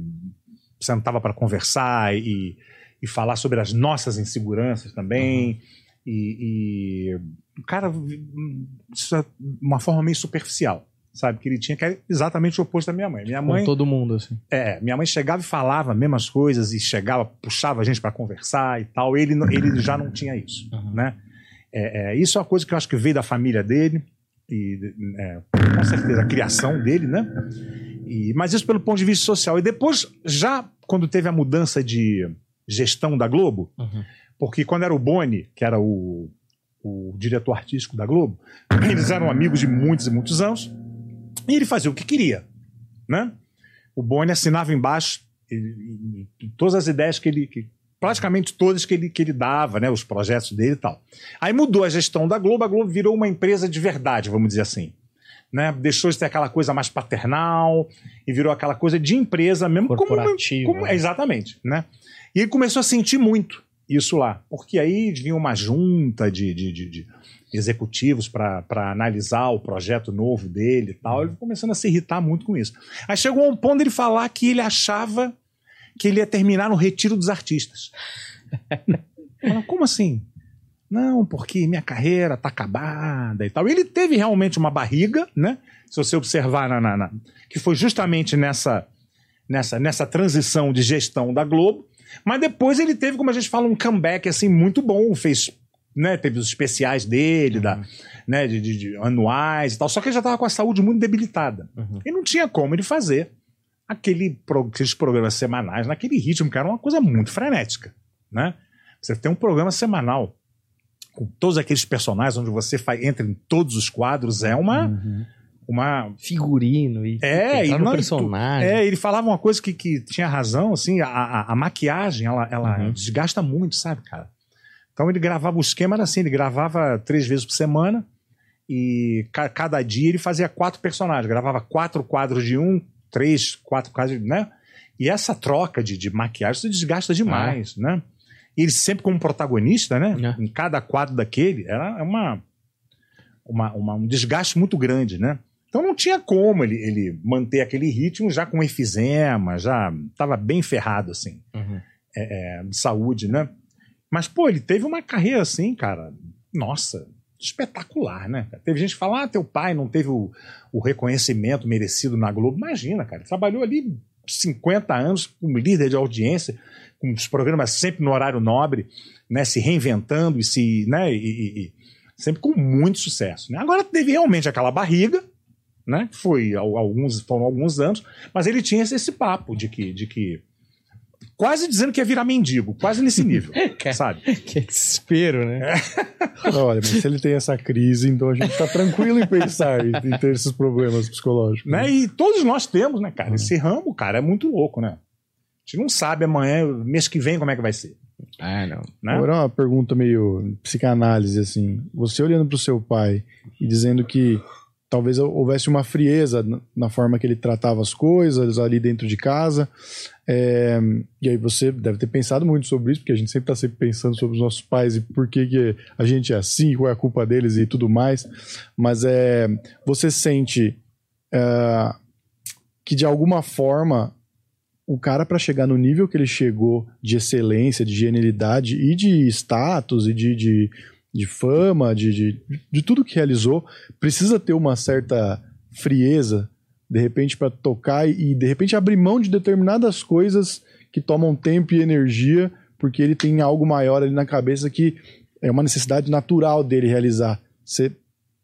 sentava para conversar e, e falar sobre as nossas inseguranças também. E, e o cara, isso é uma forma meio superficial, sabe? Que ele tinha, que era exatamente o oposto da minha mãe. Minha Com mãe, todo mundo, assim. é, minha mãe chegava e falava as mesmas coisas e chegava, puxava a gente para conversar e tal. Ele, ele já não tinha isso, Uhum. né? É, é, isso é uma coisa que eu acho que veio da família dele e é, com certeza a criação dele, né? E, mas isso pelo ponto de vista social. E depois, já quando teve a mudança de gestão da Globo, Uhum. Porque quando era o Boni, que era o, o diretor artístico da Globo, eles eram amigos de muitos e muitos anos, e ele fazia o que queria, né? O Boni assinava embaixo e- e- e todas as ideias que ele, que- praticamente todas que ele, que ele dava, né? Os projetos dele e tal. Aí mudou a gestão da Globo, a Globo virou uma empresa de verdade, vamos dizer assim. Né? Deixou de ter aquela coisa mais paternal e virou aquela coisa de empresa mesmo. como Corporativa, como- né? exatamente, né? E ele começou a sentir muito isso lá, porque aí vinha uma junta de, de, de- de executivos para analisar o projeto novo dele e tal. Ele começando a se irritar muito com isso. Aí chegou a um ponto dele falar que ele achava que ele ia terminar no retiro dos artistas. [LAUGHS] Fala, Como assim? Não, porque minha carreira tá acabada e tal. Ele teve realmente uma barriga, né? Se você observar na, na- na- que foi justamente nessa, nessa, nessa transição de gestão da Globo. Mas depois ele teve, como a gente fala, um comeback assim muito bom. Fez, né? Teve os especiais dele, da, né? De, de- de anuais e tal. Só que ele já tava com a saúde muito debilitada. Uhum. E não tinha como ele fazer aquele, aqueles programas semanais naquele ritmo, que era uma coisa muito frenética, né? Você tem um programa semanal com todos aqueles personagens onde você faz, entra em todos os quadros, é uma... Uhum. Uma Figurino e É, e no não- personagem. é, ele falava uma coisa que, que tinha razão, assim, a, a, a maquiagem, ela, ela Uhum. desgasta muito, sabe, cara? Então ele gravava, o esquema era assim, ele gravava três vezes por semana e ca- cada dia ele fazia quatro personagens, gravava quatro quadros de um, três, quatro quadros, né? E essa troca de, de maquiagem, isso desgasta demais, né? E ele sempre como protagonista, né? É. Em cada quadro daquele, era uma, uma, uma- um desgaste muito grande, né? Então não tinha como ele, ele manter aquele ritmo já com efizema, já estava bem ferrado, assim, Uhum. é, de saúde, né? Mas, pô, ele teve uma carreira assim, cara, nossa, espetacular, né? Teve gente que fala, ah, teu pai não teve o, o reconhecimento merecido na Globo. Imagina, cara, ele trabalhou ali 50 anos como líder de audiência, com os programas sempre no horário nobre, né? Se reinventando e se, né? E, e- e sempre com muito sucesso, né? Agora teve realmente aquela barriga, né? Foi al- alguns, foram alguns anos, mas ele tinha esse, esse papo de que, de que quase dizendo que ia virar mendigo, quase nesse nível, [LAUGHS] sabe? Que desespero, né? [LAUGHS] Olha, mas se ele tem essa crise, então a gente tá tranquilo em pensar em, em ter esses problemas psicológicos. Né? E todos nós temos, né, cara? Esse ramo, cara, é muito louco, né? A gente não sabe amanhã, mês que vem, como é que vai ser. Ah, não. Né? Agora uma pergunta meio psicanálise, assim. Você olhando pro seu pai e dizendo que talvez houvesse uma frieza na- forma que ele tratava as coisas ali dentro de casa. é, e aí você deve ter pensado muito sobre isso, porque a gente sempre está sempre pensando sobre os nossos pais e por que, que a gente é assim, qual é a culpa deles e tudo mais. Mas é, você sente é, que de alguma forma o cara para chegar no nível que ele chegou de excelência, de genialidade e de status e de, de, de fama, de, de, de tudo que realizou, precisa ter uma certa frieza, de repente, para tocar e de repente abrir mão de determinadas coisas que tomam tempo e energia, porque ele tem algo maior ali na cabeça que é uma necessidade natural dele realizar. Você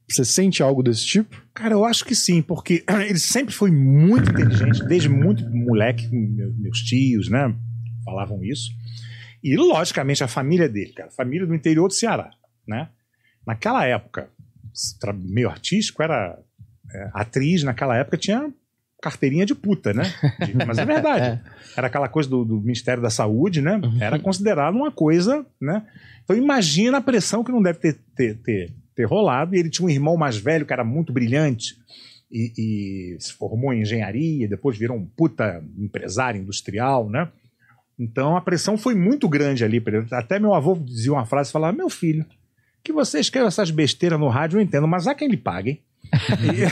você sente algo desse tipo? Cara, eu acho que sim, porque [CLEARS THROAT] ele sempre foi muito inteligente, desde muito moleque, meu- meus tios, né? Falavam isso. E, logicamente, a família dele, cara, família do interior do Ceará, né? Naquela época, meio artístico, era é, atriz, naquela época tinha carteirinha de puta, né? De- mas é verdade. [LAUGHS] Era aquela coisa do, do Ministério da Saúde, né? Era considerado uma coisa, né? Então imagina a pressão que não deve ter, ter, ter, ter rolado. E ele tinha um irmão mais velho que era muito brilhante e, e se formou em engenharia, depois virou um puta empresário industrial, né? Então a pressão foi muito grande ali. Até meu avô dizia uma frase, falava, meu filho, que você escreva essas besteiras no rádio, eu entendo, mas há quem lhe pague, hein? E-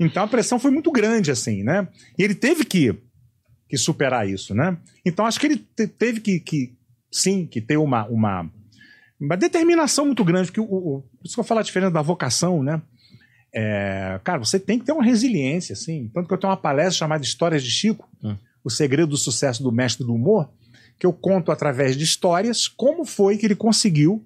[LAUGHS] então a pressão foi muito grande, assim, né? E ele teve que, que superar isso, né? Então acho que ele te- teve que, que sim, que ter uma, uma, uma determinação muito grande, porque o, o, por isso que eu falo a diferença da vocação, né? É, cara, você tem que ter uma resiliência, assim. Tanto que eu tenho uma palestra chamada Histórias de Chico, Hum. o segredo do sucesso do mestre do humor, que eu conto através de histórias como foi que ele conseguiu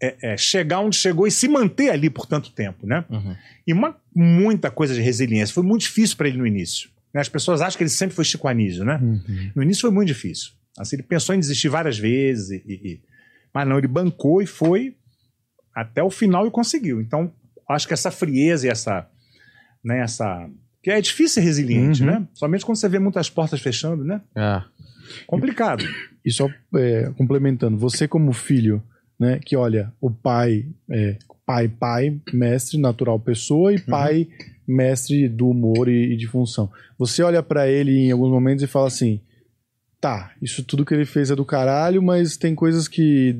é, é, chegar onde chegou e se manter ali por tanto tempo, né? Uhum. E uma, muita coisa de resiliência. Foi muito difícil para ele no início. né? As pessoas acham que ele sempre foi Chico Anísio, né? No início foi muito difícil. Assim, ele pensou em desistir várias vezes, e- e- e- mas não, ele bancou e foi até o final e conseguiu. Então, acho que essa frieza e essa. Né, essa que é difícil ser resiliente, Uhum. né? Somente quando você vê muitas portas fechando, né? Ah. Complicado. E só é, complementando, você como filho, né, que olha, o pai é pai, pai, mestre, natural pessoa, e pai, mestre do humor e, e de função. Você olha pra ele em alguns momentos e fala assim, tá, isso tudo que ele fez é do caralho, mas tem coisas que,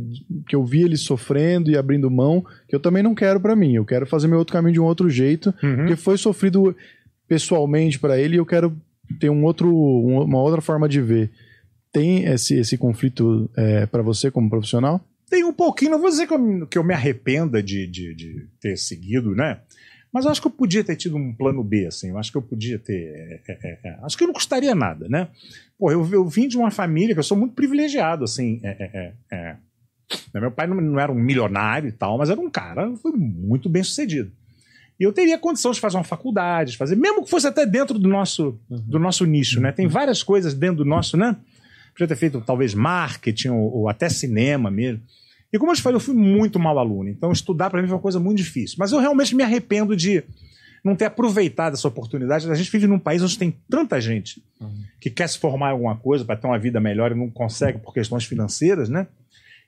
que eu vi ele sofrendo e abrindo mão, que eu também não quero pra mim, eu quero fazer meu outro caminho de um outro jeito, Uhum. porque foi sofrido pessoalmente pra ele e eu quero ter um outro, um- uma outra forma de ver. Tem esse, esse conflito é, para você como profissional? Tem um pouquinho, não vou dizer que eu, que eu me arrependa de, de, de ter seguido, né? Mas acho que eu podia ter tido um plano B, assim. Eu acho que eu podia ter. é, é, é, acho que não custaria nada, né? Pô, eu, eu vim de uma família que eu sou muito privilegiado, assim. é, é, é, é. Né, Meu pai não, não era um milionário e tal, mas era um cara foi muito bem sucedido. E eu teria condição de fazer uma faculdade, de fazer, mesmo que fosse até dentro do nosso, do nosso nicho, né? Tem várias coisas dentro do nosso, né? Podia ter feito talvez marketing ou, ou até cinema mesmo. E como eu te falei, eu fui muito mau aluno. Então estudar para mim foi uma coisa muito difícil. Mas eu realmente me arrependo de não ter aproveitado essa oportunidade. A gente vive num país onde tem tanta gente que quer se formar em alguma coisa para ter uma vida melhor e não consegue por questões financeiras, né?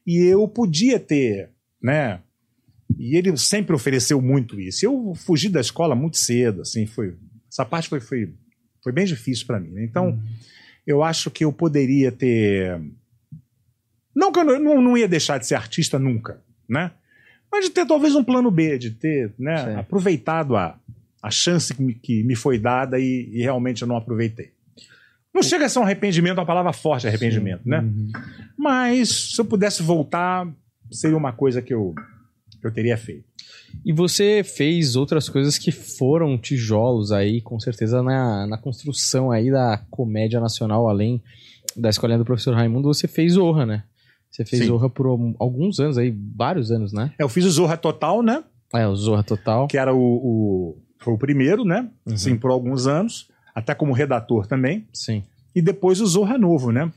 E eu podia ter, né? E ele sempre ofereceu muito isso. Eu fugi da escola muito cedo, assim, foi essa parte foi foi, foi bem difícil para mim. né? Então, eu acho que eu poderia ter não que eu não, não, ia deixar de ser artista nunca, né? Mas de ter talvez um plano B, de ter né, Sim. aproveitado a, a chance que me, que me foi dada e, e realmente eu não aproveitei. Não chega a ser um arrependimento, é uma palavra forte, arrependimento, né? Uhum. Mas se eu pudesse voltar, seria uma coisa que eu, que eu teria feito. E você fez outras coisas que foram tijolos aí, com certeza, na, na construção aí da comédia nacional, além da escolinha do professor Raimundo, você fez Zorra, né? Você fez Sim. Zorra por al- alguns anos aí, vários anos, né? Eu fiz o Zorra Total, né? É, o Zorra Total. Que era o, o- foi o primeiro, né? Uhum. Sim, por alguns anos, até como redator também. Sim. e depois o Zorra Novo, né?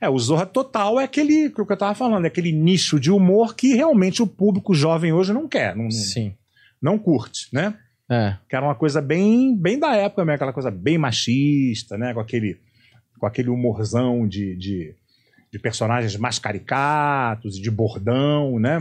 É, o Zorra Total é aquele que eu tava falando, é aquele nicho de humor que realmente o público jovem hoje não quer, não, Sim. não curte, né? É. Que era uma coisa bem, bem da época mesmo, aquela coisa bem machista, né? Com aquele, com aquele humorzão de, de, de personagens mais caricatos e de bordão, né?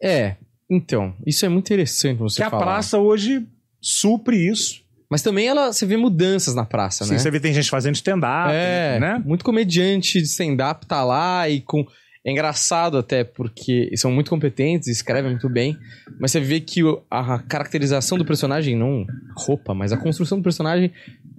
É, então, isso é muito interessante você que a falar. praça hoje supre isso. Mas também ela, você vê mudanças na praça, Sim, né? você vê tem gente fazendo stand-up, É, né? muito comediante de stand-up tá lá e com. É engraçado até, porque são muito competentes, escrevem muito bem, mas você vê que a caracterização do personagem, não roupa, mas a construção do personagem,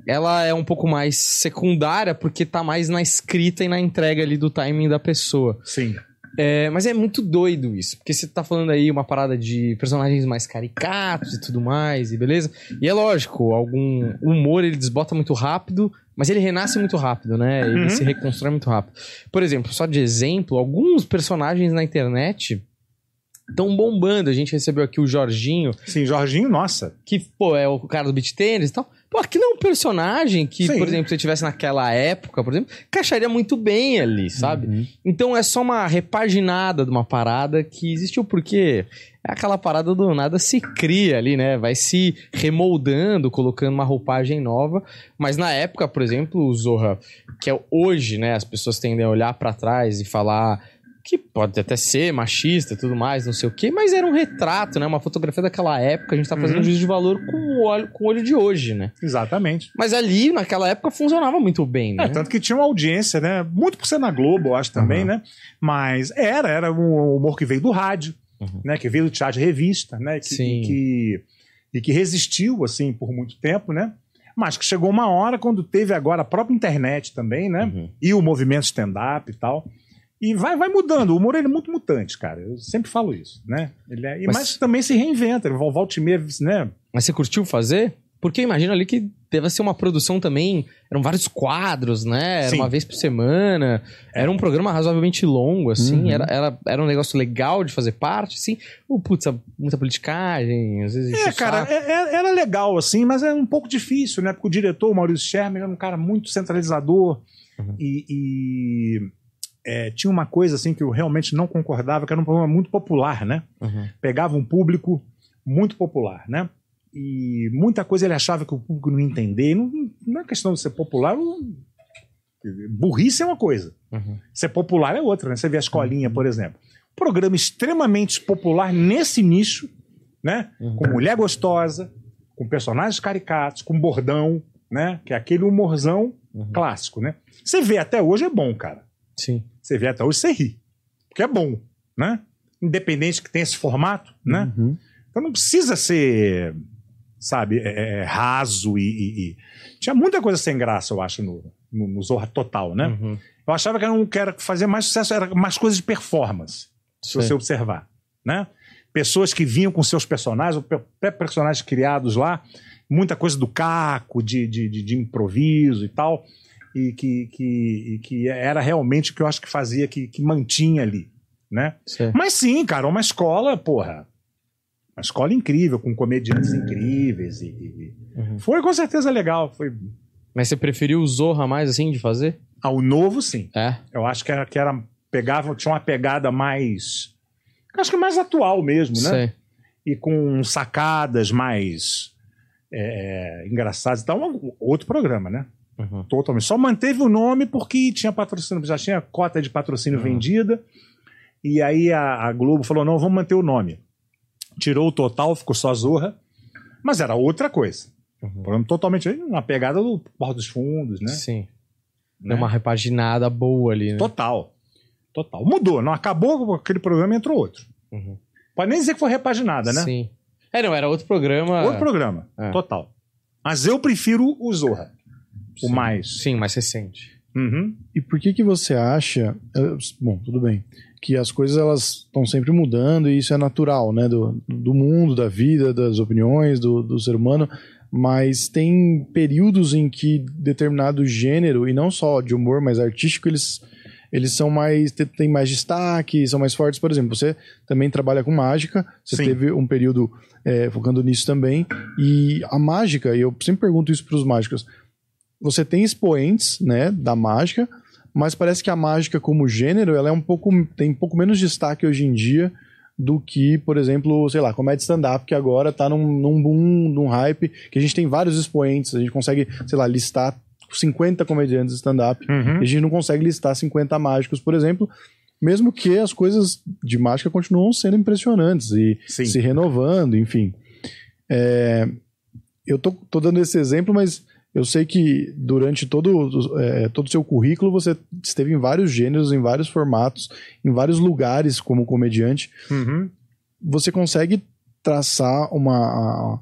ela é um pouco mais secundária, porque tá mais na escrita e na entrega ali do timing da pessoa. Sim. É, mas é muito doido isso, porque você tá falando aí uma parada de personagens mais caricatos e tudo mais, e beleza? E é lógico, algum humor ele desbota muito rápido, mas ele renasce muito rápido, né? Ele Uhum. se reconstrói muito rápido. Por exemplo, só de exemplo, alguns personagens na internet estão bombando. A gente recebeu aqui o Jorginho, Sim, Jorginho, nossa. que, pô, é o cara do beat tênis e tal. Pô, aquilo é um personagem que, Sim. por exemplo, se tivesse naquela época, por exemplo, encaixaria muito bem ali, sabe? Uhum. Então é só uma repaginada de uma parada que existiu porque é aquela parada do nada se cria ali, né? Vai se remoldando, colocando uma roupagem nova. Mas na época, por exemplo, o Zorra, que é hoje, né? As pessoas tendem a olhar pra trás e falar que pode até ser machista e tudo mais, não sei o quê, mas era um retrato, né? Uma fotografia daquela época. A gente tá fazendo Uhum. juízo de valor com o olho, com o olho de hoje, né? Exatamente. Mas ali, naquela época, funcionava muito bem, né? É, tanto que tinha uma audiência, né? Muito por ser na Globo, eu acho também, Uhum. né? Mas era, era um humor que veio do rádio, Uhum. né? Que veio do teatro de revista, né? Que, Sim. E que, e que resistiu, assim, por muito tempo, né? Mas que chegou uma hora quando teve agora a própria internet também, né? Uhum. E o movimento stand-up e tal. E vai, vai mudando. O humor ele é muito mutante, cara. Eu sempre falo isso, né? Ele é, Mas- mas... também se reinventa. Ele volta e meia, né? Mas você curtiu fazer? Porque imagina ali que deve ser uma produção também. Eram vários quadros, né? Era Sim. uma vez por semana. Era um programa razoavelmente longo, assim. Uhum. Era, era, era um negócio legal de fazer parte, assim. Ou, putz, muita politicagem, às vezes. É, cara, é- é- era legal, assim, mas é um pouco difícil, né? Porque o diretor, o Maurício Sherman, era um cara muito centralizador Uhum. e, e, é, tinha uma coisa, assim, que eu realmente não concordava, que era um programa muito popular, né? Uhum. Pegava um público muito popular, né? E muita coisa ele achava que o público não ia entender. E Não, não é questão de ser popular. não- Burrice é uma coisa. Uhum. Ser popular é outra, né? Você vê a escolinha, por exemplo. Programa extremamente popular nesse nicho, né? Uhum. Com mulher gostosa, com personagens caricatos, com bordão, né? Que é aquele humorzão Uhum. clássico, né? Você vê até hoje é bom, cara. Sim. Você vê até hoje você ri. Porque é bom, né? Independente que tenha esse formato, né? Uhum. Então não precisa ser, sabe, é, é, raso e, e- e- Tinha muita coisa sem graça, eu acho, no, no, no Zorra Total, né? Uhum. Eu achava que era, um, que era fazer mais sucesso, era mais coisas de performance, se você observar, né? Pessoas que vinham com seus personagens, pe- personagens criados lá, muita coisa do caco, de, de, de, de improviso e tal, e que, que, e que era realmente o que eu acho que fazia, que, que mantinha ali, né? Sei. Mas sim, cara, uma escola, porra. Uma escola incrível, com comediantes incríveis. E, e- Uhum. Foi com certeza legal. Foi Mas você preferiu o Zorra mais assim de fazer? ao novo, sim. É. Eu acho que era, que era pegava, tinha uma pegada mais. Acho que mais atual mesmo, né? Sei. E com sacadas mais é, é, engraçadas e tal. Um- outro programa, né? Uhum. Totalmente. Só manteve o nome porque tinha patrocínio, já tinha cota de patrocínio Uhum. vendida. E aí a, a Globo falou: não, vamos manter o nome. Tirou o total, ficou só Zorra. Mas era outra coisa. Uhum. Programa totalmente na pegada do Porta dos Fundos, né? Sim. Né? Deu uma repaginada boa ali, né? Total. Total. Mudou. Não acabou aquele programa e entrou outro. Uhum. Pode nem dizer que foi repaginada, né? Sim. É, não, era outro programa. Outro programa. É. Total. Mas eu prefiro o Zorra. O mais. Sim, mais recente. Uhum. E por que que você acha, eh, bom, tudo bem, que as coisas elas estão sempre mudando e isso é natural, né, do, do mundo, da vida, das opiniões do, do ser humano, mas tem períodos em que determinado gênero, e não só de humor, mas artístico, eles, eles são mais, têm mais destaque, são mais fortes, por exemplo, você também trabalha com mágica, você Sim. teve um período eh, focando nisso também, e a mágica, e eu sempre pergunto isso para os mágicos, você tem expoentes, né, da mágica, mas parece que a mágica como gênero, ela é um pouco tem um pouco menos destaque hoje em dia do que, por exemplo, sei lá, comédia stand-up, que agora tá num, num boom, num hype, que a gente tem vários expoentes, a gente consegue, sei lá, listar 50 comediantes de stand-up, Uhum. e a gente não consegue listar 50 mágicos, por exemplo, mesmo que as coisas de mágica continuam sendo impressionantes e Sim. se renovando, enfim. É, eu tô, tô dando esse exemplo, mas eu sei que durante todo é, todo o seu currículo você esteve em vários gêneros, em vários formatos, em vários lugares como comediante. Uhum. Você consegue traçar uma,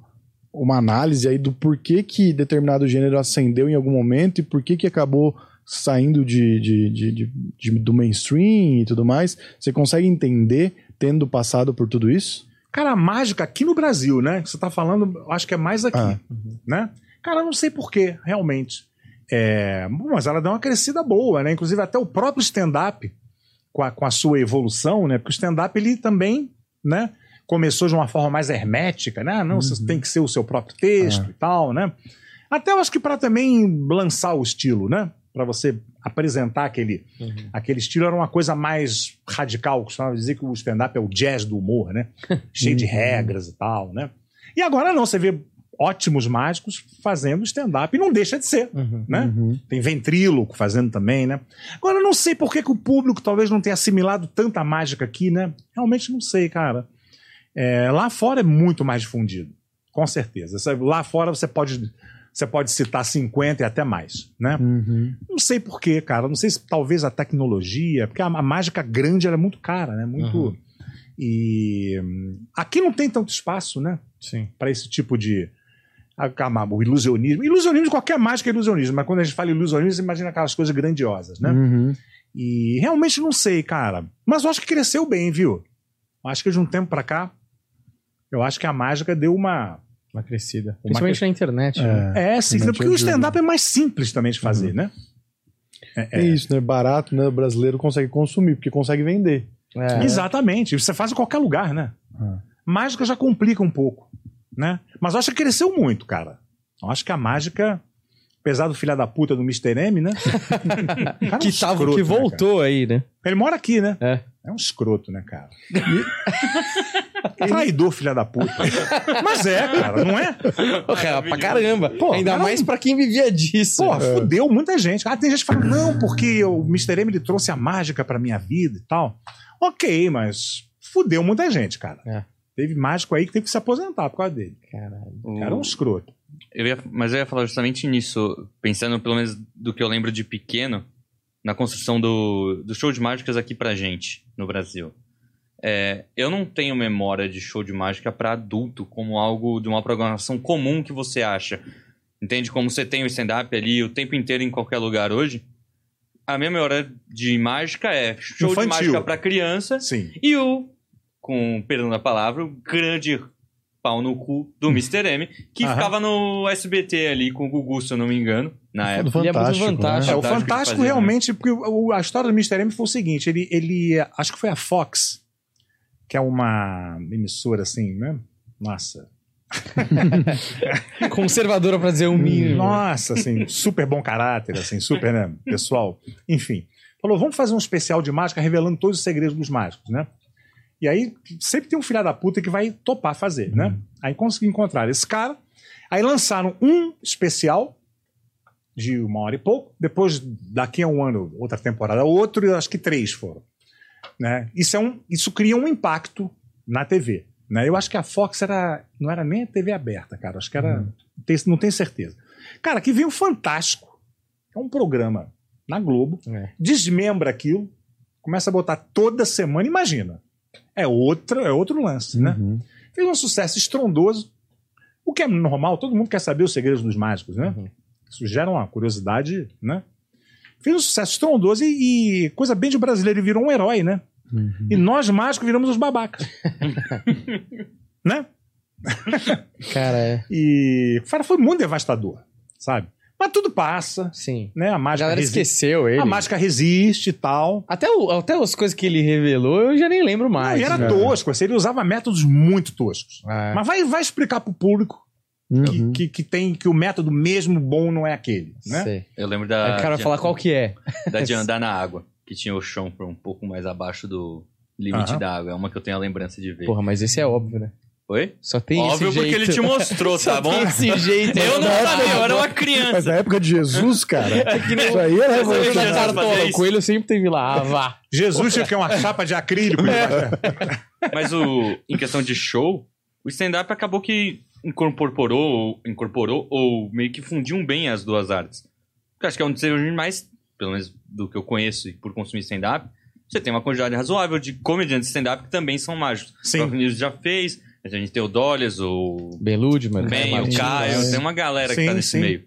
uma análise aí do porquê que determinado gênero ascendeu em algum momento e por que acabou saindo de, de, de, de- de- do mainstream e tudo mais? Você consegue entender tendo passado por tudo isso? Cara, a mágica aqui no Brasil, né? que Você tá falando, acho que é mais aqui, Ah. né? Cara, não sei porquê, realmente. É, mas ela deu uma crescida boa, né? Inclusive até o próprio stand-up, com a, com a sua evolução, né? Porque o stand-up, ele também, né? Começou de uma forma mais hermética, né? Não, você tem que ser o seu próprio texto e tal, né? Até eu acho que para também lançar o estilo, né? Para você apresentar aquele, aquele estilo era uma coisa mais radical. Costumava dizer que o stand-up é o jazz do humor, né? [LAUGHS] Cheio de regras e tal, né? E agora não, você vê ótimos mágicos fazendo stand-up e não deixa de ser, né? Uhum. Tem ventríloco fazendo também, né? Agora, eu não sei por que, que o público talvez não tenha assimilado tanta mágica aqui, né? Realmente não sei, cara. É, lá fora é muito mais difundido, com certeza. Lá fora você pode, você pode citar 50 e até mais, né? Uhum. Não sei por quê, cara. Não sei se talvez a tecnologia, porque a, a mágica grande ela é muito cara, né? Muito. Uhum. E hum, aqui não tem tanto espaço, né? Sim. Para esse tipo de. O ilusionismo. Ilusionismo, qualquer mágica é ilusionismo, mas quando a gente fala ilusionismo, você imagina aquelas coisas grandiosas, né? Uhum. E realmente não sei, cara. Mas eu acho que cresceu bem, viu? Eu acho que de um tempo pra cá, eu acho que a mágica deu uma. Uma crescida. Uma Principalmente na internet. né? É, É, sim, porque o stand-up é mais simples também de fazer, né? é isso, né? Barato, né? O brasileiro consegue consumir, porque consegue vender. É. Exatamente. Você faz em qualquer lugar, né? Ah. Mágica já complica um pouco, né? Mas eu acho que cresceu muito, cara. Eu acho que a mágica, apesar do filho da puta do Mr. M, né? [LAUGHS] Cara, é um Que, tava, escroto, que né, voltou aí, né? Ele mora aqui, né? É. É um escroto, né, cara? [LAUGHS] Traidor, filha da puta. Mas é, cara, não é? Porra, pra caramba. Pô, Ainda cara, mais pra quem vivia disso. Pô, fudeu muita gente. Ah, tem gente que fala, não, porque o Mr. M ele trouxe a mágica pra minha vida e tal. Ok, mas fudeu muita gente, cara. É. Teve mágico aí que teve que se aposentar por causa dele. Caralho. O cara é um escroto. Eu ia- mas eu ia falar justamente nisso, pensando pelo menos do que eu lembro de pequeno, na construção do, do show de mágicas aqui pra gente, no Brasil. É, eu não tenho memória de show de mágica pra adulto como algo de uma programação comum que você acha. Entende? Como você tem o stand-up ali o tempo inteiro em qualquer lugar hoje. a minha memória de mágica é show Infantil. de mágica pra criança Sim. e o, com perdão da palavra, o grande pau no cu do Mr. M, que Aham. ficava no SBT ali com o Gugu, se eu não me engano, na Do época. Ele é muito Fantástico. fantástico. É, o Fantástico fazia, realmente, porque o- o- a história do Mr. M foi o seguinte: ele, ele. Acho que foi a Fox, que é uma emissora assim, né? Nossa. [LAUGHS] Conservadora pra dizer o mínimo. Nossa, assim, super bom caráter, assim, super, né? Pessoal. Enfim. Falou, vamos fazer um especial de mágica revelando todos os segredos dos mágicos, né? E aí, sempre tem um filho da puta que vai topar fazer, né? Aí consegui encontrar esse cara. Aí lançaram um especial de uma hora e pouco. Depois, daqui a um ano, outra temporada, outro, e acho que três foram. Né? Isso, é um, isso cria um impacto na TV. Né? Eu acho que a Fox era, não era nem a TV aberta, cara. Acho que era. tem- não tenho certeza. Cara, aqui vem o Fantástico. É um programa na Globo, É. desmembra aquilo, começa a botar toda semana, imagina. É outro, é outro lance, né? Uhum. Fez um sucesso estrondoso. O que é normal, todo mundo quer saber os segredos dos mágicos, né? Uhum. Isso gera uma curiosidade, né? Fez um sucesso estrondoso e, e coisa bem de brasileiro, ele virou um herói, né? Uhum. E nós mágicos viramos os babacas. [LAUGHS] né? Cara, é. E cara, foi muito devastador, sabe? Mas tudo passa, Sim. né? A A mágica, galera resi- esqueceu ele. a mágica resiste e tal. Até, o- até as coisas que ele revelou eu já nem lembro mais. e era né? tosco, assim, ele usava métodos muito toscos. É. Mas vai, vai explicar pro público que, Uhum. que, que tem que o método mesmo bom não é aquele, né? Sei. Eu lembro da. o cara vai de- falar qual que é. Da de [LAUGHS] andar na água, que tinha o chão pra um pouco mais abaixo do limite Aham. da água. É uma que eu tenho a lembrança de ver. Porra, mas esse é óbvio, né? Oi? Só tem Óbvio esse porque jeito. ele te mostrou, [LAUGHS] tá Só bom? tem esse jeito. Eu não sabia, época- eu era uma Mas criança. na época de Jesus, cara, isso aí era Mas revolucionário. O coelho sempre teve lá. Ah, vá. Jesus tinha que uma chapa de acrílico. Mas o, em questão de show, o stand-up acabou que incorporou, incorporou ou meio que fundiu bem as duas artes. Porque acho que é onde você hoje mais, pelo menos do que eu conheço e por consumir stand-up, você tem uma quantidade razoável de comediantes de stand-up que também são mágicos. Sim. O News já fez, a gente tem o Dólias, o Belude, mano. Ben, o Martins. Caio, é. tem uma galera que Sim, tá nesse sim. meio.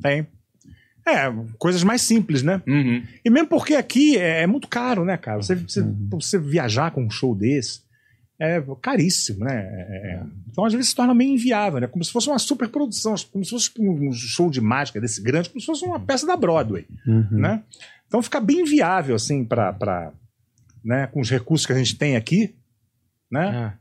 Tem. É, coisas mais simples, né? Uhum. E mesmo porque aqui é, é muito caro, né, cara? Você, você, você viajar com um show desse é caríssimo, né? É- é- então, às vezes, se torna meio inviável, né? Como se fosse uma superprodução, como se fosse um show de mágica desse grande, como se fosse uma peça da Broadway, Uhum. né? Então, fica bem inviável, assim, pra, pra, né, com os recursos que a gente tem aqui, né? Ah,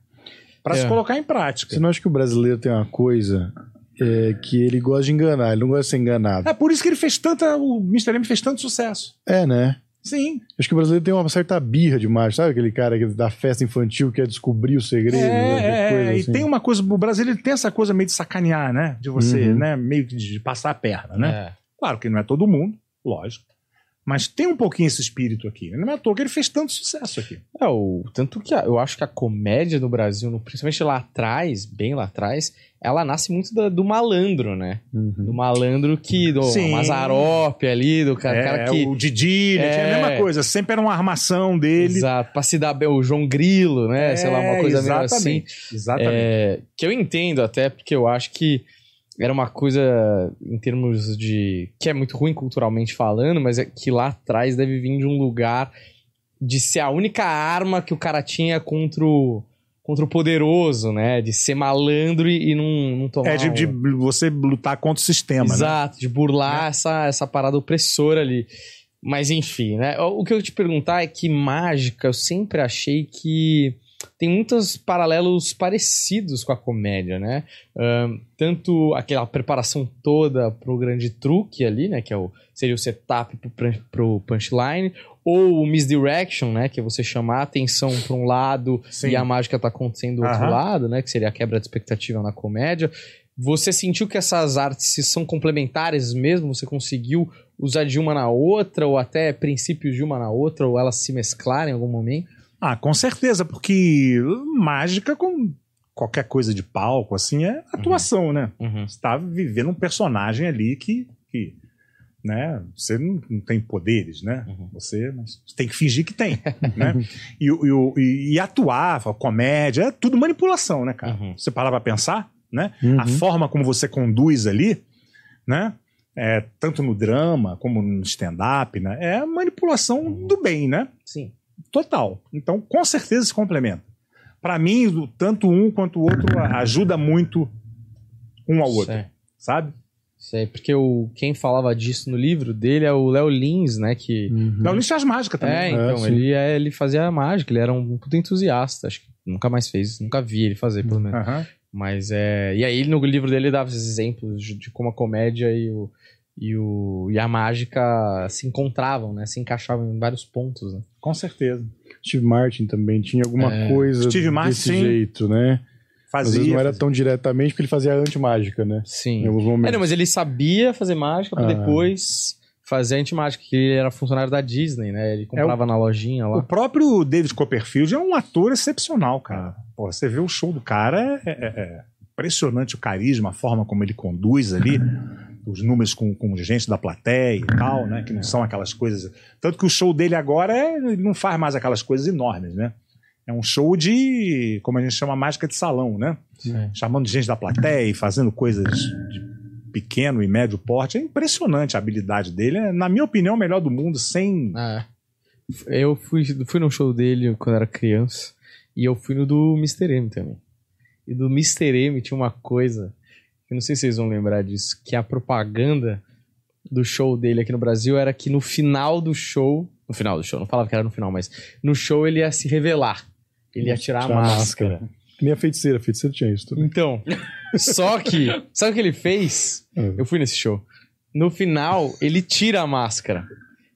Pra É. se colocar em prática. Você não acha que o brasileiro tem uma coisa é, que ele gosta de enganar, ele não gosta de ser enganado? É por isso que ele fez tanta. O Mr. M fez tanto sucesso. É, né? Sim. Acho que o brasileiro tem uma certa birra de mágica, sabe? Aquele cara que- da festa infantil que quer descobrir o segredo. né? É, é, coisa e assim. tem uma coisa, o Brasil ele tem essa coisa meio de sacanear, né? De você, Uhum. né, meio que de passar a perna, né? é. Claro que não é todo mundo, lógico. Mas tem um pouquinho esse espírito aqui. Não é à toa que ele fez tanto sucesso aqui. É, o, tanto que a- eu acho que a comédia no Brasil, no- principalmente lá atrás, bem lá atrás, ela nasce muito da- do malandro, né? Uhum. Do malandro que. Do Sim. Mazarope ali, do cara, é, cara que. o Didi, ele tinha a É. mesma coisa. Sempre era uma armação dele. Exato, pra se dar bem, o João Grilo, né? Sei lá, uma É, coisa meio assim. exatamente, Exatamente. É, que eu entendo até, porque eu acho que era uma coisa em termos de. que é muito ruim culturalmente falando, mas é que lá atrás deve vir de um lugar de ser a única arma que o cara tinha contra o, contra o poderoso, né? De ser malandro e, e não, não tomar. É, de, de você lutar contra o sistema, né? Exato, de burlar essa, essa parada opressora ali. Mas enfim, né? O que eu te perguntar é que mágica, eu sempre achei que tem muitos paralelos parecidos com a comédia, né? Tanto aquela preparação toda pro grande truque ali, né? Que é o, seria o setup pro, pro punchline, ou o misdirection, né? Que é você chamar a atenção para um lado Sim. e a mágica tá acontecendo do outro lado, né? Que seria a quebra de expectativa na comédia. Você sentiu que essas artes são complementares mesmo? Você conseguiu usar de uma na outra, ou até princípios de uma na outra, ou elas se mesclarem em algum momento? Ah, com certeza, porque mágica com qualquer coisa de palco, assim, é atuação, né? Você tá vivendo um personagem ali que, que né? Você não, não tem poderes, né? Uhum. Você, mas você tem que fingir que tem, [LAUGHS] né? E, e, e- e atuar, comédia, é tudo manipulação, né, cara? Uhum. Você parar pra pensar, né? Uhum. A forma como você conduz ali, né? é, tanto no drama como no stand-up, né? É manipulação do bem, né? Sim. Total. Então, com certeza se complementa. Para mim, tanto um quanto o outro ajuda muito um ao outro, Sei. sabe? Sei, porque o, quem falava disso no livro dele é o Léo Lins, né? Que. Uhum. Não, Lynch faz mágica também. É, né? então, sim. ele, é, ele fazia mágica, ele era um puta entusiasta. Acho que nunca mais fez, nunca vi ele fazer, pelo menos. Aham. Mas é. E aí, no livro dele, ele dava esses exemplos de, de como a comédia e, o, e, o, e a mágica se encontravam, né? Se encaixavam em vários pontos, né? Com certeza. Steve Martin também tinha alguma É. coisa Steve Martin, desse sim. jeito, né? Às vezes Fazia. não era fazia. tão diretamente, porque ele fazia anti-mágica, né? Sim. Em alguns É, momentos. não, mas ele sabia fazer mágica pra Ah. depois fazer antimágica, que ele era funcionário da Disney, né? Ele comprava na lojinha O lá. próprio David Copperfield é um ator excepcional, cara. Pô, você vê o show do cara, é, é- é impressionante o carisma, a forma como ele conduz ali, [LAUGHS] os números com, com gente da plateia e tal, né? Que não são aquelas coisas. Tanto que o show dele agora é, não faz mais aquelas coisas enormes, né? É um show de, como a gente chama, mágica de salão, né? É. Chamando gente da plateia e fazendo coisas de pequeno e médio porte. É impressionante a habilidade dele. É, na minha opinião, o melhor do mundo, sem. É. Eu fui, fui num show dele quando era criança. E eu fui no do Mr. M também. E do Mr. M tinha uma coisa, eu não sei se vocês vão lembrar disso, que a propaganda do show dele aqui no Brasil era que no final do show. No final do show, não falava que era no final, mas no show ele ia se revelar. Ele ia tirar a Tirar a máscara. Que nem a feiticeira, a feiticeira tinha isso também. Então, só que, sabe o que ele fez? É. Eu fui nesse show. No final, ele tira a máscara.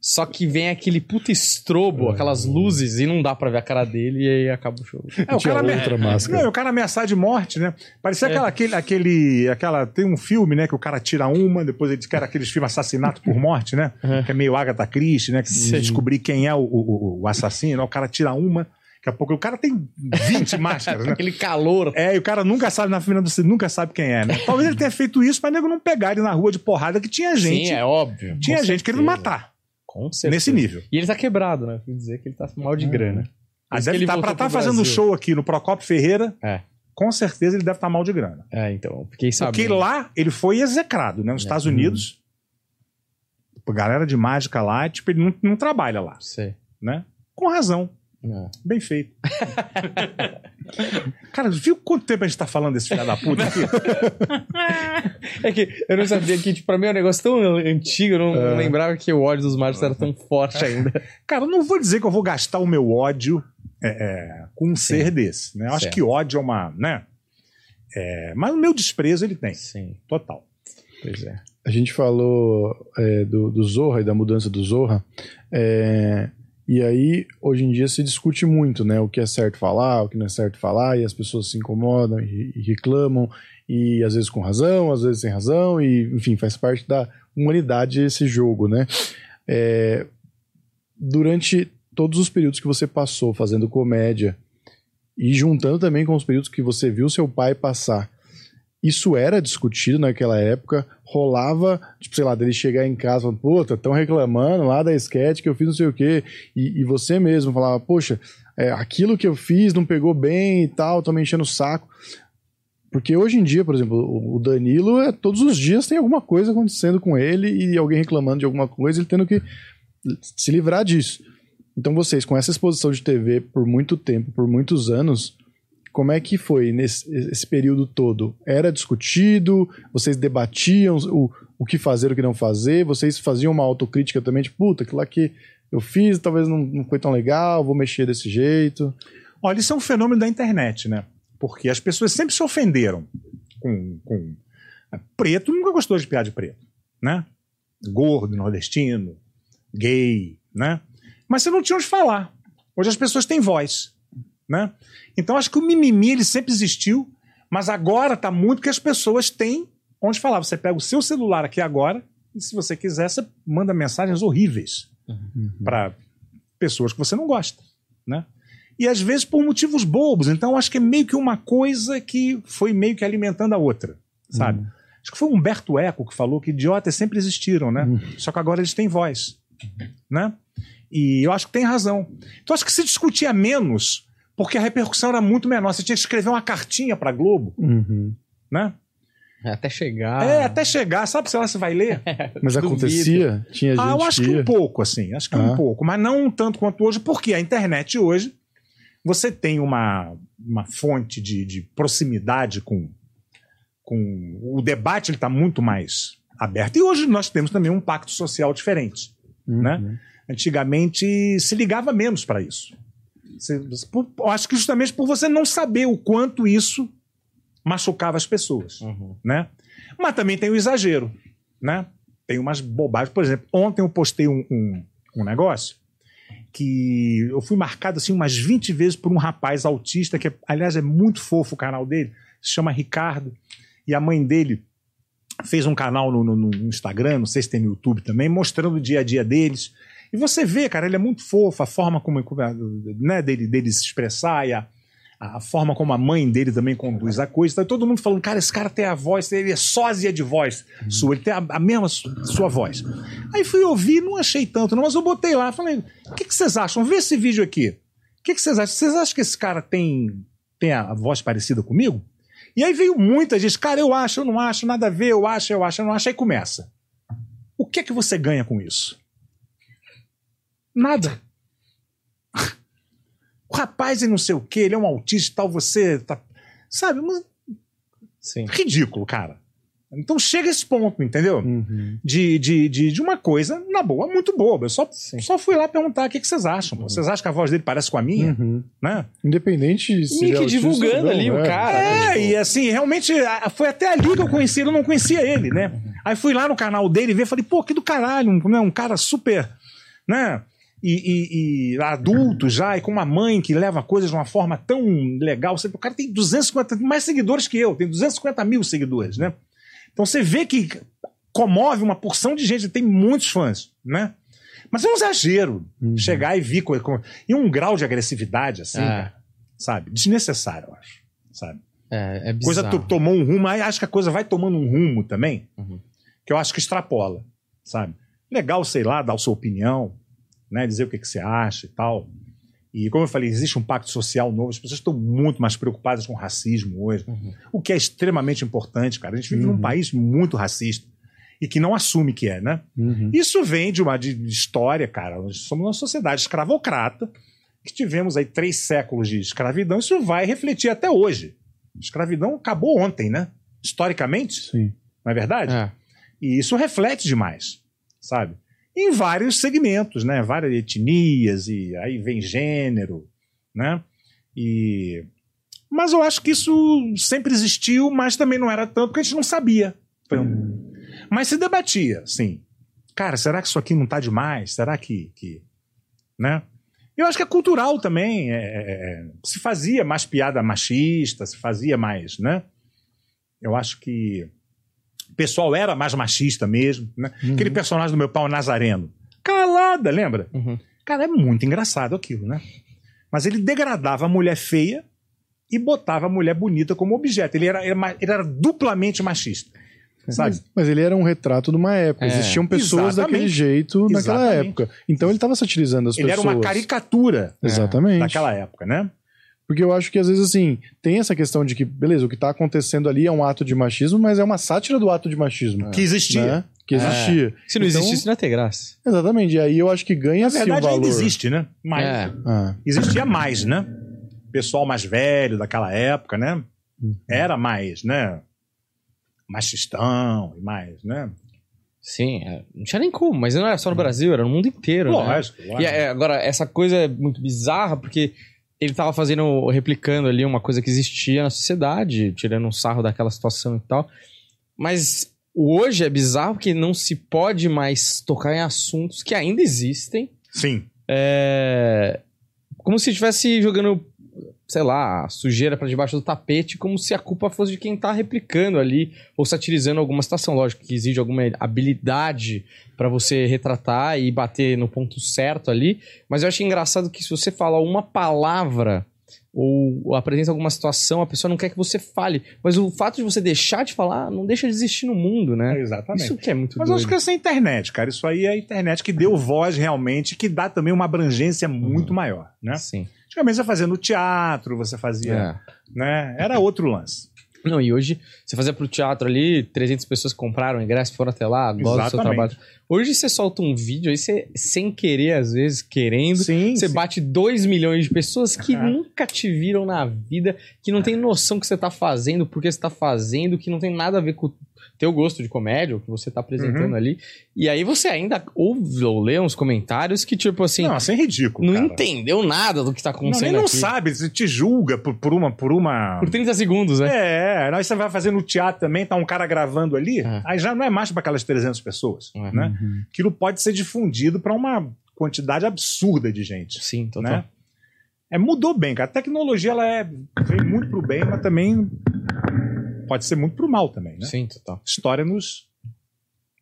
Só que vem aquele puta estrobo, aquelas luzes, e não dá pra ver a cara dele, e aí acaba o show. É, o Tinha cara outra ame- máscara. Não, o cara ameaçar de morte, né? Parecia É. aquela, aquele, aquele, aquela. Tem um filme, né? Que o cara tira uma, depois ele quer aqueles filmes assassinato por morte, né? Uhum. Que é meio Agatha Christie, né? Que Sim. descobrir quem é o, o, o assassino, né? o cara tira uma, daqui a pouco o cara tem 20 [LAUGHS] máscaras, né? Aquele calor. É, e o cara nunca sabe na fila do cinema, nunca sabe quem é, né? Talvez ele tenha feito isso pra nego não pegar ele na rua de porrada, que tinha gente. Sim, é óbvio. tinha gente querendo certeza. matar. Com certeza. Nesse nível. E ele tá quebrado, né? Fui dizer que ele tá mal de grana. Que deve ele estar voltou pra estar pro fazendo show aqui no Procopio Ferreira, É. com certeza ele deve estar mal de grana. É, então, fiquei sabendo. Porque lá ele foi execrado, né? Nos É. Estados Unidos. A galera de mágica lá, tipo, ele não, não trabalha lá, Sei. né? Com razão. É. Bem feito. [LAUGHS] Cara, viu quanto tempo a gente tá falando desse filho da puta aqui? [LAUGHS] É que eu não sabia que, tipo, pra mim é um negócio tão antigo, eu não, não lembrava que o ódio dos mágicos era tão forte ainda. [LAUGHS] Cara, eu não vou dizer que eu vou gastar o meu ódio é, é, com um Sim. ser desse, né? Eu acho Certo. que ódio é uma, né? É, mas o meu desprezo ele tem, Sim, total. pois é. A gente falou é, do, do Zorra e da mudança do Zorra. é, e aí, hoje em dia, se discute muito, né? O que é certo falar, o que não é certo falar, e as pessoas se incomodam e, reclamam, e às vezes com razão, às vezes sem razão, e enfim, faz parte da humanidade esse jogo, né? É, durante todos os períodos que você passou fazendo comédia, e juntando também com os períodos que você viu seu pai passar, isso era discutido naquela época, rolava, tipo, sei lá, dele chegar em casa falando, puta, estão reclamando lá da sketch que eu fiz não sei o quê, e, e você mesmo falava, poxa, é, aquilo que eu fiz não pegou bem e tal, tô me enchendo o saco. Porque hoje em dia, por exemplo, o Danilo, é, todos os dias tem alguma coisa acontecendo com ele e alguém reclamando de alguma coisa, ele tendo que se livrar disso. Então vocês, com essa exposição de TV por muito tempo, por muitos anos, como é que foi nesse esse período todo? Era discutido? Vocês debatiam o, o que fazer, o que não fazer? Vocês faziam uma autocrítica também, tipo, puta, aquilo lá que eu fiz talvez não, não foi tão legal, vou mexer desse jeito. Olha, isso é um fenômeno da internet, né? Porque as pessoas sempre se ofenderam com. com... Preto nunca gostou de piada de preto, né? Gordo, nordestino, gay, né? Mas você não tinha onde falar. Hoje as pessoas têm voz, né? Então acho que o mimimi ele sempre existiu, mas agora tá muito que as pessoas têm onde falar. Você pega o seu celular aqui agora e se você quiser você manda mensagens horríveis para pessoas que você não gosta, né? E às vezes por motivos bobos. Então acho que é meio que uma coisa que foi meio que alimentando a outra, sabe? Acho que foi Humberto Eco que falou que idiotas sempre existiram, né? Só que agora eles têm voz, né? E eu acho que tem razão. Então acho que se discutia menos porque a repercussão era muito menor. Você tinha que escrever uma cartinha para Globo, Uhum. né? Até chegar. É, até chegar, sabe, sei lá, você vai ler? [LAUGHS] Mas Duvido. acontecia? Tinha gente Ah, eu acho que ia. um pouco, assim. Acho que um Ah. pouco. Mas não tanto quanto hoje, porque a internet hoje, você tem uma, uma fonte de, de proximidade com, com. O debate ele está muito mais aberto. E hoje nós temos também um pacto social diferente. Uhum. né? Antigamente se ligava menos para isso. Você- por- eu acho que justamente por você não saber o quanto isso machucava as pessoas Uhum. né? Mas também tem o exagero, né? Tem umas bobagens. Por exemplo, ontem eu postei um, um, um negócio que eu fui marcado assim umas 20 vezes por um rapaz autista, que aliás é muito fofo o canal dele, se chama Ricardo, e a mãe dele fez um canal no, no- no Instagram, não sei se tem no YouTube também, mostrando o dia a dia deles. E você vê, cara, ele é muito fofo, a forma como, né, dele, dele se expressar e a, a forma como a mãe dele também conduz a coisa. Tá todo mundo falando, cara, esse cara tem a voz, ele é sósia de voz sua, ele tem a, a mesma su- sua voz. Aí fui ouvir, não achei tanto, não, mas eu botei lá, falei, o que, que vocês acham? Vê esse vídeo aqui. O que, que vocês acham? Vocês acham que esse cara tem, tem a voz parecida comigo? E aí veio muita gente, cara, eu acho, eu não acho, nada a ver, eu acho, eu acho, eu não acho. Aí começa. O que é que você ganha com isso? Nada. O rapaz é não sei o que, ele é um autista e tal, você tá. Sabe? Mas Sim. ridículo, cara. Então chega a esse ponto, entendeu? Uhum. De, de, de, de uma coisa, na boa, muito boba. Eu só, Sim. só fui lá perguntar o que, que vocês acham. pô. Vocês acham que a voz dele parece com a minha? Uhum. Né? Independente se. Meio é divulgando não, ali o é. cara. né? É, e assim, realmente, foi até ali que eu conheci ele, eu não conhecia ele, né? Aí fui lá no canal dele ver, falei, pô, que do caralho, um, né, um cara super, né? E, e- e adulto já, e com uma mãe que leva coisas de uma forma tão legal. Você- O cara tem 250, mais seguidores que eu, tem 250 mil seguidores, né? Então você vê que comove uma porção de gente, tem muitos fãs, né? Mas é um exagero Uhum. chegar e vir com, com- e um grau de agressividade assim, É. cara, sabe? Desnecessário, eu acho, sabe? É, é coisa bizarro. to- tomou um rumo, aí acho que a coisa vai tomando um rumo também, Uhum. que eu acho que extrapola, sabe? Legal, sei lá, dar a sua opinião, né? Dizer o que, que você acha e tal. E como eu falei, existe um pacto social novo, as pessoas estão muito mais preocupadas com racismo hoje, Uhum. o que é extremamente importante, cara. A gente vive Uhum. num país muito racista e que não assume que é, né? Uhum. Isso vem de uma de história, cara. Nós somos uma sociedade escravocrata, que tivemos aí três séculos de escravidão, isso vai refletir até hoje. A escravidão acabou ontem, né? Historicamente, Sim. não é verdade? É. E isso reflete demais, sabe? Em vários segmentos, né? Várias etnias, e aí vem gênero, né? E... Mas eu acho que isso sempre existiu, mas também não era tanto, porque a gente não sabia. Foi um- Mas se debatia, sim. Cara, será que isso aqui não tá demais? Será que. que... Né? Eu acho que é cultural também. é- é- se fazia mais piada machista, se fazia mais, né? Eu acho que o pessoal era mais machista mesmo, né? Uhum. Aquele personagem do meu pau Nazareno. Calada, lembra? Uhum. Cara, é muito engraçado aquilo, né? Mas ele degradava a mulher feia e botava a mulher bonita como objeto. Ele era, era ma- ele era duplamente machista. Sabe? Mas, mas ele era um retrato de uma época. É. Existiam pessoas Exatamente. daquele jeito naquela Exatamente. época. Então ele estava satirizando as ele pessoas. era uma caricatura Exatamente. daquela época, né? Porque eu acho que às vezes assim, tem essa questão de que, beleza, o que tá acontecendo ali é um ato de machismo, mas é uma sátira do ato de machismo. Que existia. né? Que existia. Se não Então, existisse, não ia ter graça. Exatamente. E aí eu acho que Na ganha-se o verdade, valor. ainda existe, né? Mas É. Ah, existia mais, né? Pessoal mais velho daquela época, né? Uhum. Era mais, né? Machistão e mais, né? Sim, é, não tinha nem como, mas não era só no Brasil, era no mundo inteiro. né? Lógico, lógico. E é, agora, essa coisa é muito bizarra, porque ele tava fazendo, replicando ali uma coisa que existia na sociedade, tirando um sarro daquela situação e tal. Mas hoje é bizarro porque não se pode mais tocar em assuntos que ainda existem. Sim. É, como se estivesse jogando, sei lá, sujeira pra debaixo do tapete, como se a culpa fosse de quem tá replicando ali ou satirizando alguma situação. Lógico que exige alguma habilidade pra você retratar e bater no ponto certo ali, mas eu acho engraçado que se você falar uma palavra ou apresenta alguma situação, a pessoa não quer que você fale, mas o fato de você deixar de falar não deixa de existir no mundo, né? Exatamente. Isso que é muito Mas eu doido. acho que essa é a internet, cara. Isso aí é a internet que deu voz realmente, que dá também uma abrangência muito maior, né? Sim. Antigamente você fazia no teatro, você fazia, É. né? Era outro lance. Não, e hoje, você fazia pro teatro ali, 300 pessoas compraram ingresso, foram até lá, gostam do seu trabalho. Hoje você solta um vídeo aí, você, sem querer, às vezes, querendo, Sim, você sim. bate 2 milhões de pessoas que Aham. nunca te viram na vida, que não tem noção que você tá fazendo, por que você tá fazendo, que não tem nada a ver com o teu gosto de comédia, o que você tá apresentando Uhum. ali. E aí você ainda ouve ou lê uns comentários que, tipo assim, Não, não, assim é ridículo. cara. entendeu nada do que tá Não, acontecendo nem não aqui. sabe, você te julga por, por uma. Por uma... Por 30 segundos, né? É, aí você vai fazer no teatro também, tá um cara gravando ali, É. aí já não é mais para aquelas 300 pessoas, É. né? Aquilo pode ser difundido para uma quantidade absurda de gente, Sim, total. né? É, mudou bem, cara. A tecnologia ela é, vem muito pro bem, mas também pode ser muito pro mal também, né? Sim, total. A história nos,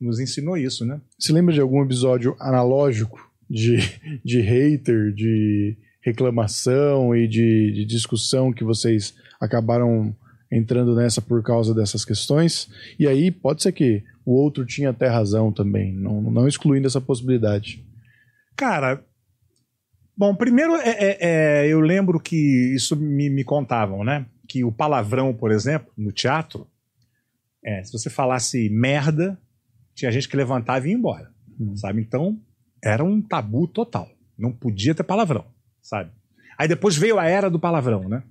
nos ensinou isso, né? Você lembra de algum episódio analógico de, de hater, de reclamação e de, de discussão que vocês acabaram entrando nessa por causa dessas questões? E aí pode ser que o outro tinha até razão também, não, não excluindo essa possibilidade. Cara, bom, primeiro é, é- é, eu lembro que isso me, me contavam, né? Que o palavrão, por exemplo, no teatro, é, se você falasse merda, tinha gente que levantava e ia embora, Hum. sabe? Então, era um tabu total. Não podia ter palavrão, sabe? Aí depois veio a era do palavrão, né?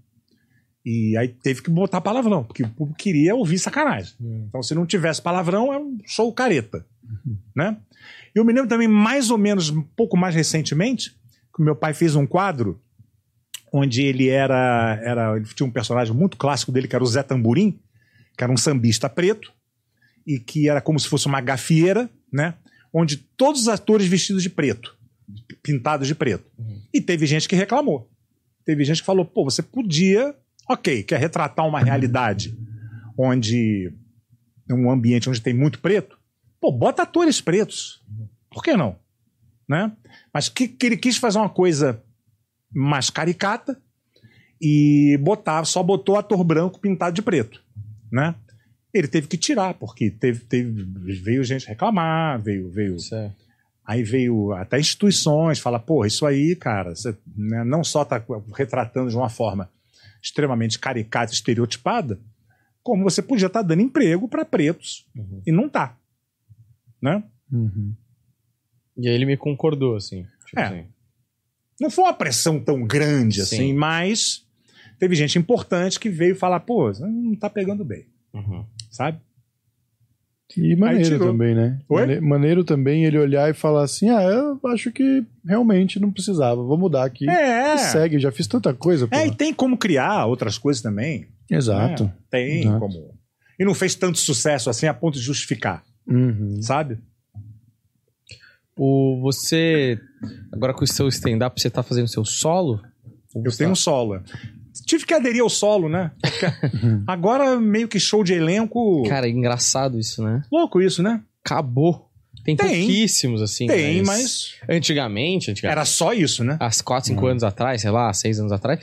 E aí teve que botar palavrão, porque o público queria ouvir sacanagem. Então, se não tivesse palavrão, é um show careta, né? Eu me lembro também, mais ou menos, um pouco mais recentemente, que o meu pai fez um quadro onde ele era, era. Ele tinha um personagem muito clássico dele, que era o Zé Tamburim, que era um sambista preto, e que era como se fosse uma gafieira, né? Onde todos os atores vestidos de preto, pintados de preto. E teve gente que reclamou. Teve gente que falou, pô, você podia. Ok, quer retratar uma realidade onde. um ambiente onde tem muito preto? Pô, bota atores pretos. Por que não? Né? Mas que, que ele quis fazer uma coisa mais caricata e botar, só botou ator branco pintado de preto, né? Ele teve que tirar, porque teve, teve, veio gente reclamar, veio, veio, é. aí veio até instituições, fala, porra, isso aí, cara, você né, não só tá retratando de uma forma extremamente caricata, estereotipada, como você podia estar dando emprego para pretos Uhum. e não tá, né? E aí ele me concordou, assim. Tipo É. assim. Não foi uma pressão tão grande assim, Sim. mas teve gente importante que veio falar, pô, você não tá pegando bem, Uhum. sabe? E maneiro também, né? Oi? Mane- Maneiro também ele olhar e falar assim: ah, eu acho que realmente não precisava, vou mudar aqui. É. E segue, já fiz tanta coisa. É, e tem como criar outras coisas também. Exato. né? Tem Exato. como. E não fez tanto sucesso assim a ponto de justificar, Uhum. sabe? O, você, agora com o seu stand-up, você tá fazendo seu solo? Ou Eu tenho um tá- solo. Tive que aderir ao solo, né? [LAUGHS] Agora meio que show de elenco. Cara, é engraçado isso, né? Louco isso, né? Acabou. Tem, Tem. pouquíssimos, assim. Tem, mas Antigamente, antigamente era só isso, né? há 4, 5 anos atrás, sei lá, 6 anos atrás,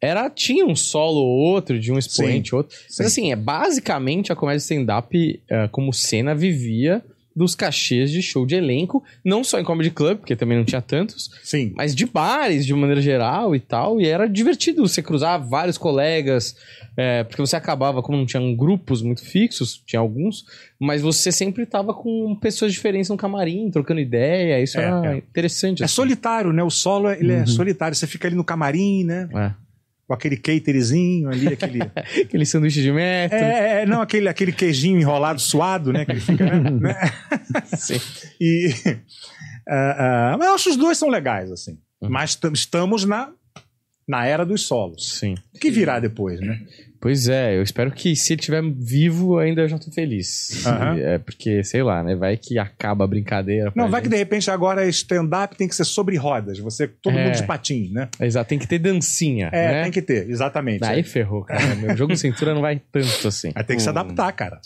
era, tinha um solo ou outro, de um expoente ou outro. Sim. Mas assim, é basicamente a comédia stand-up, eh, como cena, vivia dos cachês de show de elenco, não só em comedy club, porque também não tinha tantos, Sim. mas de bares de maneira geral e tal. E era divertido você cruzar vários colegas, é, porque você acabava, como não tinham grupos muito fixos, tinha alguns, mas você sempre tava com pessoas diferentes no camarim, trocando ideia. Isso É, era é. interessante. É assim. solitário, né? O solo ele é Uhum. solitário. Você fica ali no camarim, né? É. Com aquele caterzinho ali, aquele. [LAUGHS] Aquele sanduíche de metro. É, é, não, aquele, aquele queijinho enrolado, suado, né? Que ele fica, né? [LAUGHS] né? Sim. E. ah, ah, mas eu acho que os dois são legais, assim. Uhum. Mas tam- estamos na, na era dos solos. Sim. O que virá depois, né? Pois é, eu espero que se ele estiver vivo, ainda eu já tô feliz. Aham. É porque, sei lá, né? Vai que acaba a brincadeira. Não, vai que gente. de repente agora stand-up tem que ser sobre rodas. Você, todo É. mundo de patins, né? Exato, tem que ter dancinha. É, né? tem que ter, exatamente. Aí ferrou, cara. Meu jogo de cintura não vai tanto assim. Aí tem que se adaptar, cara.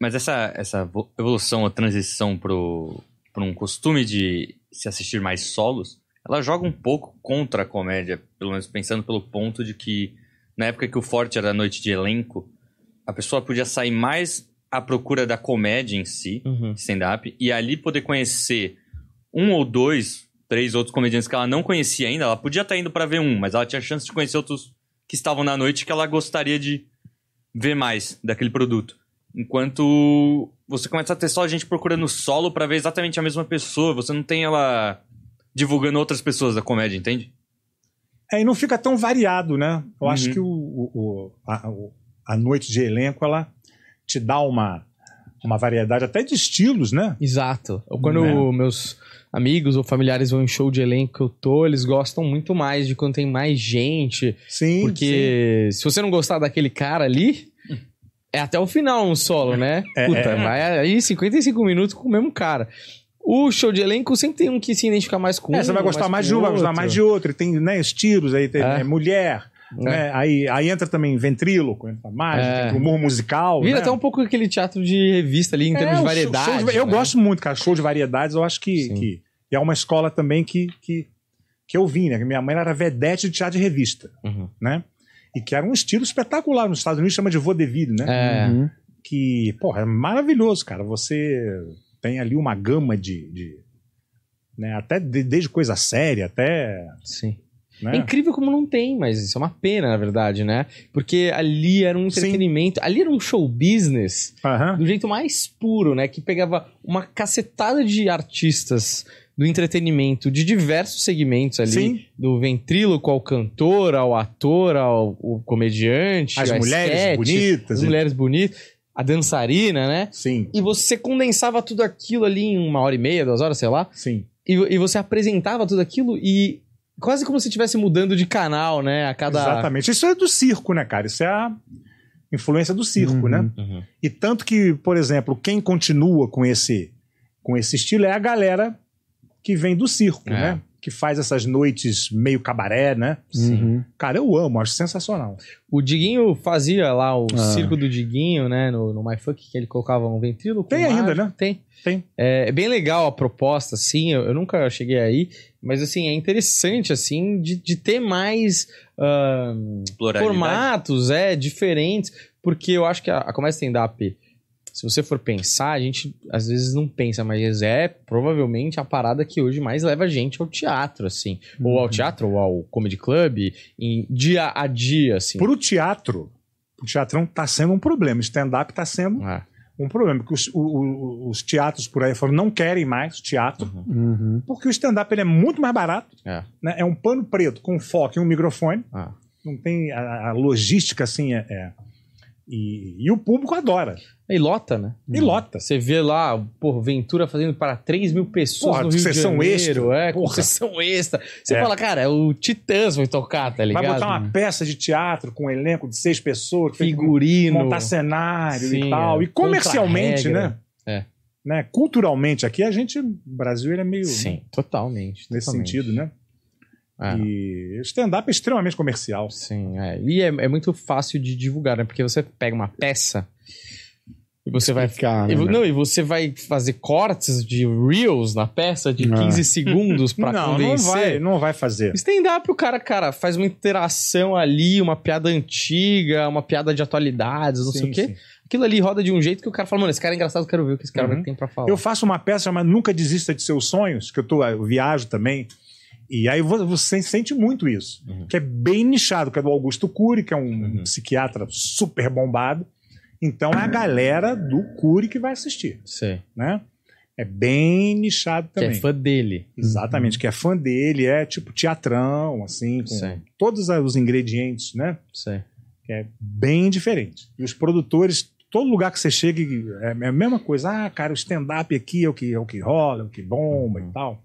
Mas essa, essa vo- evolução, a transição pro, pro um costume de se assistir mais solos, ela joga um pouco contra a comédia, pelo menos pensando pelo ponto de que na época que o forte era a noite de elenco, a pessoa podia sair mais à procura da comédia em si, Uhum. stand-up, e ali poder conhecer um ou dois, três outros comediantes que ela não conhecia ainda. Ela podia estar indo pra ver um, mas ela tinha chance de conhecer outros que estavam na noite que ela gostaria de, ver mais daquele produto. Enquanto você começa a ter só gente procurando solo pra ver exatamente a mesma pessoa, você não tem ela divulgando outras pessoas da comédia, entende? É, e não fica tão variado, né? Eu Uhum. acho que o, o- a, a noite de elenco, ela te dá uma, uma variedade até de estilos, né? Exato. Quando Né? meus amigos ou familiares vão em show de elenco que eu tô, eles gostam muito mais de quando tem mais gente. Sim. Porque se você não gostar daquele cara ali, é até o final um solo, né? É, Puta, é. vai aí 55 minutos com o mesmo cara. O show de elenco sempre tem um que se identificar mais com sim. um. É, você vai gostar mais de um, vai gostar mais de outro. E tem né, estilos, aí tem É. né, mulher, né? Aí, aí entra também ventríloco, entra mágica, É. entra humor musical. Vira né? até um pouco aquele teatro de revista ali, em termos É, de o show- show de- eu né? gosto muito, cara. Show de variedades, eu acho que, que é uma escola também que, que, que eu vim, né? Minha mãe era vedete de teatro de revista, Uhum. né? E que era um estilo espetacular. Nos Estados Unidos chama de vaudeville, né? É. Uhum. Que, porra, é maravilhoso, cara. Você tem ali uma gama de. de né? Até de- desde coisa séria até. Sim. Né? É incrível como não tem, mas isso é uma pena, na verdade, né? Porque ali era um Sim. entretenimento, ali era um show business do jeito mais puro, né? Que pegava uma cacetada de artistas do entretenimento de diversos segmentos ali, Sim. do ventríloco ao cantor, ao ator, ao, ao comediante, As mulheres bonitas. as mulheres bonitas, a dançarina, né? Sim, E você condensava tudo aquilo ali em uma hora e meia, duas horas, sei lá, sim. e, e você apresentava tudo aquilo e quase como se estivesse mudando de canal, né? A cada. Exatamente. Isso é do circo, né, cara? Isso é a influência do circo, Uhum. né? Uhum. E tanto que, por exemplo, quem continua com esse, com esse estilo é a galera que vem do circo, É. né? Que faz essas noites meio cabaré, né? Uhum. Cara, eu amo, acho sensacional. O Diguinho fazia lá o Ah. circo do Diguinho, né? No, no MyFunk, que ele colocava um ventríloco. Tem ainda, né? Tem. Tem. É, é bem legal a proposta, assim. Eu, eu nunca cheguei aí, mas assim, é interessante, assim, de, de ter mais Pluralidade. formatos, é, diferentes. Porque eu acho que a, a comédia stand-up, se você for pensar, a gente às vezes não pensa, mas é provavelmente a parada que hoje mais leva a gente ao teatro, assim. Ou Uhum. ao teatro, ou ao comedy club, em dia a dia, assim. Pro teatro, o teatrão tá sendo um problema. Stand-up tá sendo Ah, um problema. Porque os, o- o- os teatros por aí fora não querem mais teatro, Uhum. porque o stand-up ele é muito mais barato. é. né? É um pano preto com foco em um microfone. Ah. Não tem a, a logística assim. É, é- E, e o público adora. E lota, né? E lota. Você vê lá, porra, Ventura fazendo para 3 mil pessoas Porra, no Rio de Janeiro. extra. É, Porra. sessão extra. Você É. fala, cara, o Titãs vai tocar, tá ligado? Vai botar uma peça de teatro com um elenco de seis pessoas, Figurino. montar cenário Sim, e tal. é. E comercialmente, né? É. né? Culturalmente, aqui a gente, o Brasil ele é meio Sim, totalmente. nesse totalmente. sentido, né? É. E stand-up é extremamente comercial. Sim, é. E é, é muito fácil de divulgar, né? Porque você pega uma peça e você vai. Explicar, e né? não, e você vai fazer cortes de reels na peça de Ah. 15 segundos pra não, não convencer. vai, não vai fazer. Stand-up, o cara, cara, faz uma interação ali, uma piada antiga, uma piada de atualidades, não sei Sim, o quê. sim. Aquilo ali roda de um jeito que o cara fala, mano, esse cara é engraçado, eu quero ver o que esse cara Uhum. vai ter pra falar. Eu faço uma peça chamada Nunca Desista de Seus Sonhos, que eu, tô, eu viajo também. E aí vo- você sente muito isso. Uhum. Que é bem nichado, que é do Augusto Cury, que é um Uhum. psiquiatra super bombado. Então é a galera do Cury que vai assistir, Sei. né? É bem nichado Que também. é fã dele. Exatamente, que é fã dele, é tipo teatrão, assim, com Sei. todos os ingredientes, né? Sei. que é bem diferente. E os produtores, todo lugar que você chega, é é a mesma coisa. Ah, cara, o stand-up aqui é o que, é o que rola, é o que bomba Uhum. e tal.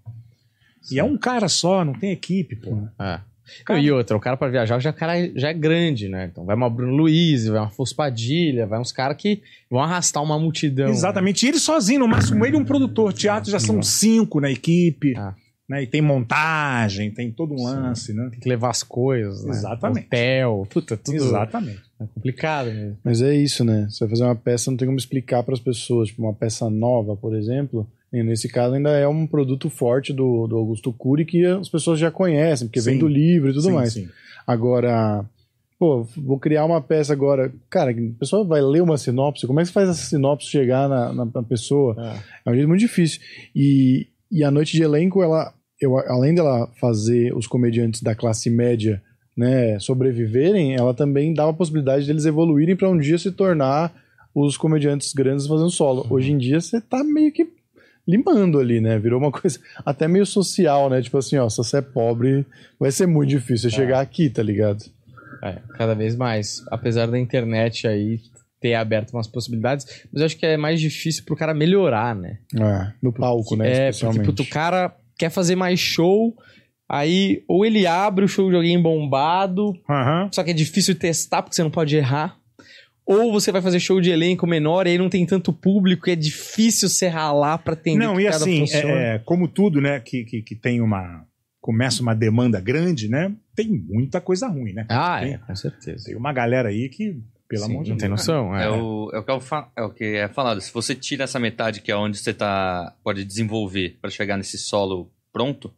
E é um cara só, não tem equipe, pô. É. Cara- E outra, o cara pra viajar já, cara, já é grande, né? Então vai uma Bruno Luiz, vai uma Afonso Padilha, vai uns caras que vão arrastar uma multidão. Exatamente. E ele sozinho, no máximo ele e um produtor. Teatro já são cinco na equipe. Ah. Né? E tem montagem, tem todo um lance, né? Tem que levar as coisas, né? Exatamente. Hotel, puta, tudo Exatamente. é complicado mesmo. Mas é isso, né? Você vai fazer uma peça, não tem como explicar para as pessoas. Tipo, uma peça nova, por exemplo. E nesse caso, ainda é um produto forte do, do Augusto Cury que as pessoas já conhecem, porque vem Sim. do livro e tudo Sim, mais. sim. Agora, pô, vou criar uma peça agora. Cara, a pessoa vai ler uma sinopse. Como é que você faz essa sinopse chegar na, na, na pessoa? É um jeito muito difícil. E, e a noite de elenco, ela, eu, além dela fazer os comediantes da classe média né, sobreviverem, ela também dava a possibilidade deles evoluírem para um dia se tornar os comediantes grandes fazendo solo. Uhum. Hoje em dia você tá meio que limando ali, né? Virou uma [LAUGHS] coisa até meio social, né? Tipo assim, ó, se você é pobre, vai ser muito difícil você chegar aqui, tá ligado? É, cada vez mais. Apesar da internet aí ter aberto umas possibilidades, mas eu acho que é mais difícil pro cara melhorar, né? É, no palco, né? É, porque puto, o cara quer fazer mais show, aí ou ele abre o show de alguém bombado, Aham. só que é difícil testar porque você não pode errar. Ou você vai fazer show de elenco menor e aí não tem tanto público e é difícil você ralar pra atender Não, que e cada assim, é, é, como tudo, né, que, que, que tem uma. Começa uma demanda grande, né? Tem muita coisa ruim, né? Ah, tem, é, com certeza. tem uma galera aí que, pelo Sim, amor de não Deus. tem noção. É, É, o, é, o que eu fa- é o que é falado. Se você tira essa metade, que é onde você tá, pode desenvolver para chegar nesse solo pronto,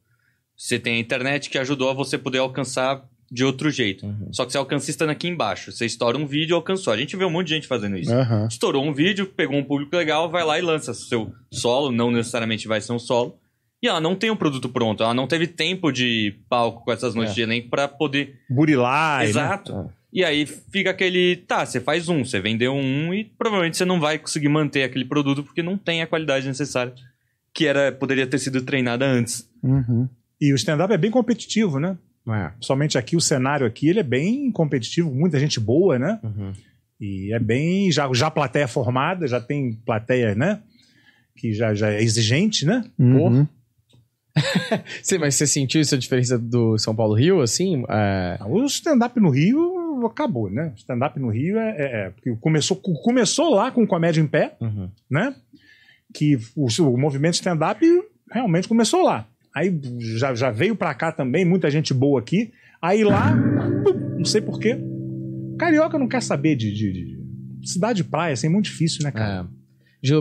você tem a internet que ajudou a você poder alcançar de outro jeito. Uhum. Só que você alcança estando aqui embaixo. Você estoura um vídeo e alcançou. A gente vê um monte de gente fazendo isso. Aham. Estourou um vídeo, pegou um público legal, vai lá e lança seu solo. Não necessariamente vai ser um solo. E ela não tem um produto pronto. Ela não teve tempo de palco com essas noites É. de elenco pra poder Burilar, né? Exato. É. E aí fica aquele, tá, você faz um, você vendeu um e provavelmente você não vai conseguir manter aquele produto porque não tem a qualidade necessária que era poderia ter sido treinada antes. Uhum. E o stand-up é bem competitivo, né? É. Somente aqui, o cenário aqui, ele é bem competitivo, muita gente boa, né? Uhum. E é bem. Já, já plateia formada, já tem plateia, né? Que já, já é exigente, né? Uhum. Você, [LAUGHS] mas você sentiu essa diferença do São Paulo Rio, assim? É... O stand-up no Rio acabou, né? O stand-up no Rio é. é, é- porque começou, começou lá com comédia em pé, Uhum. né? Que o, o movimento stand-up realmente começou lá. Aí já, já veio pra cá também, muita gente boa aqui. Aí lá, pum, não sei porquê. Carioca não quer saber de, de- de- cidade de praia, assim, é muito difícil, né, cara? É.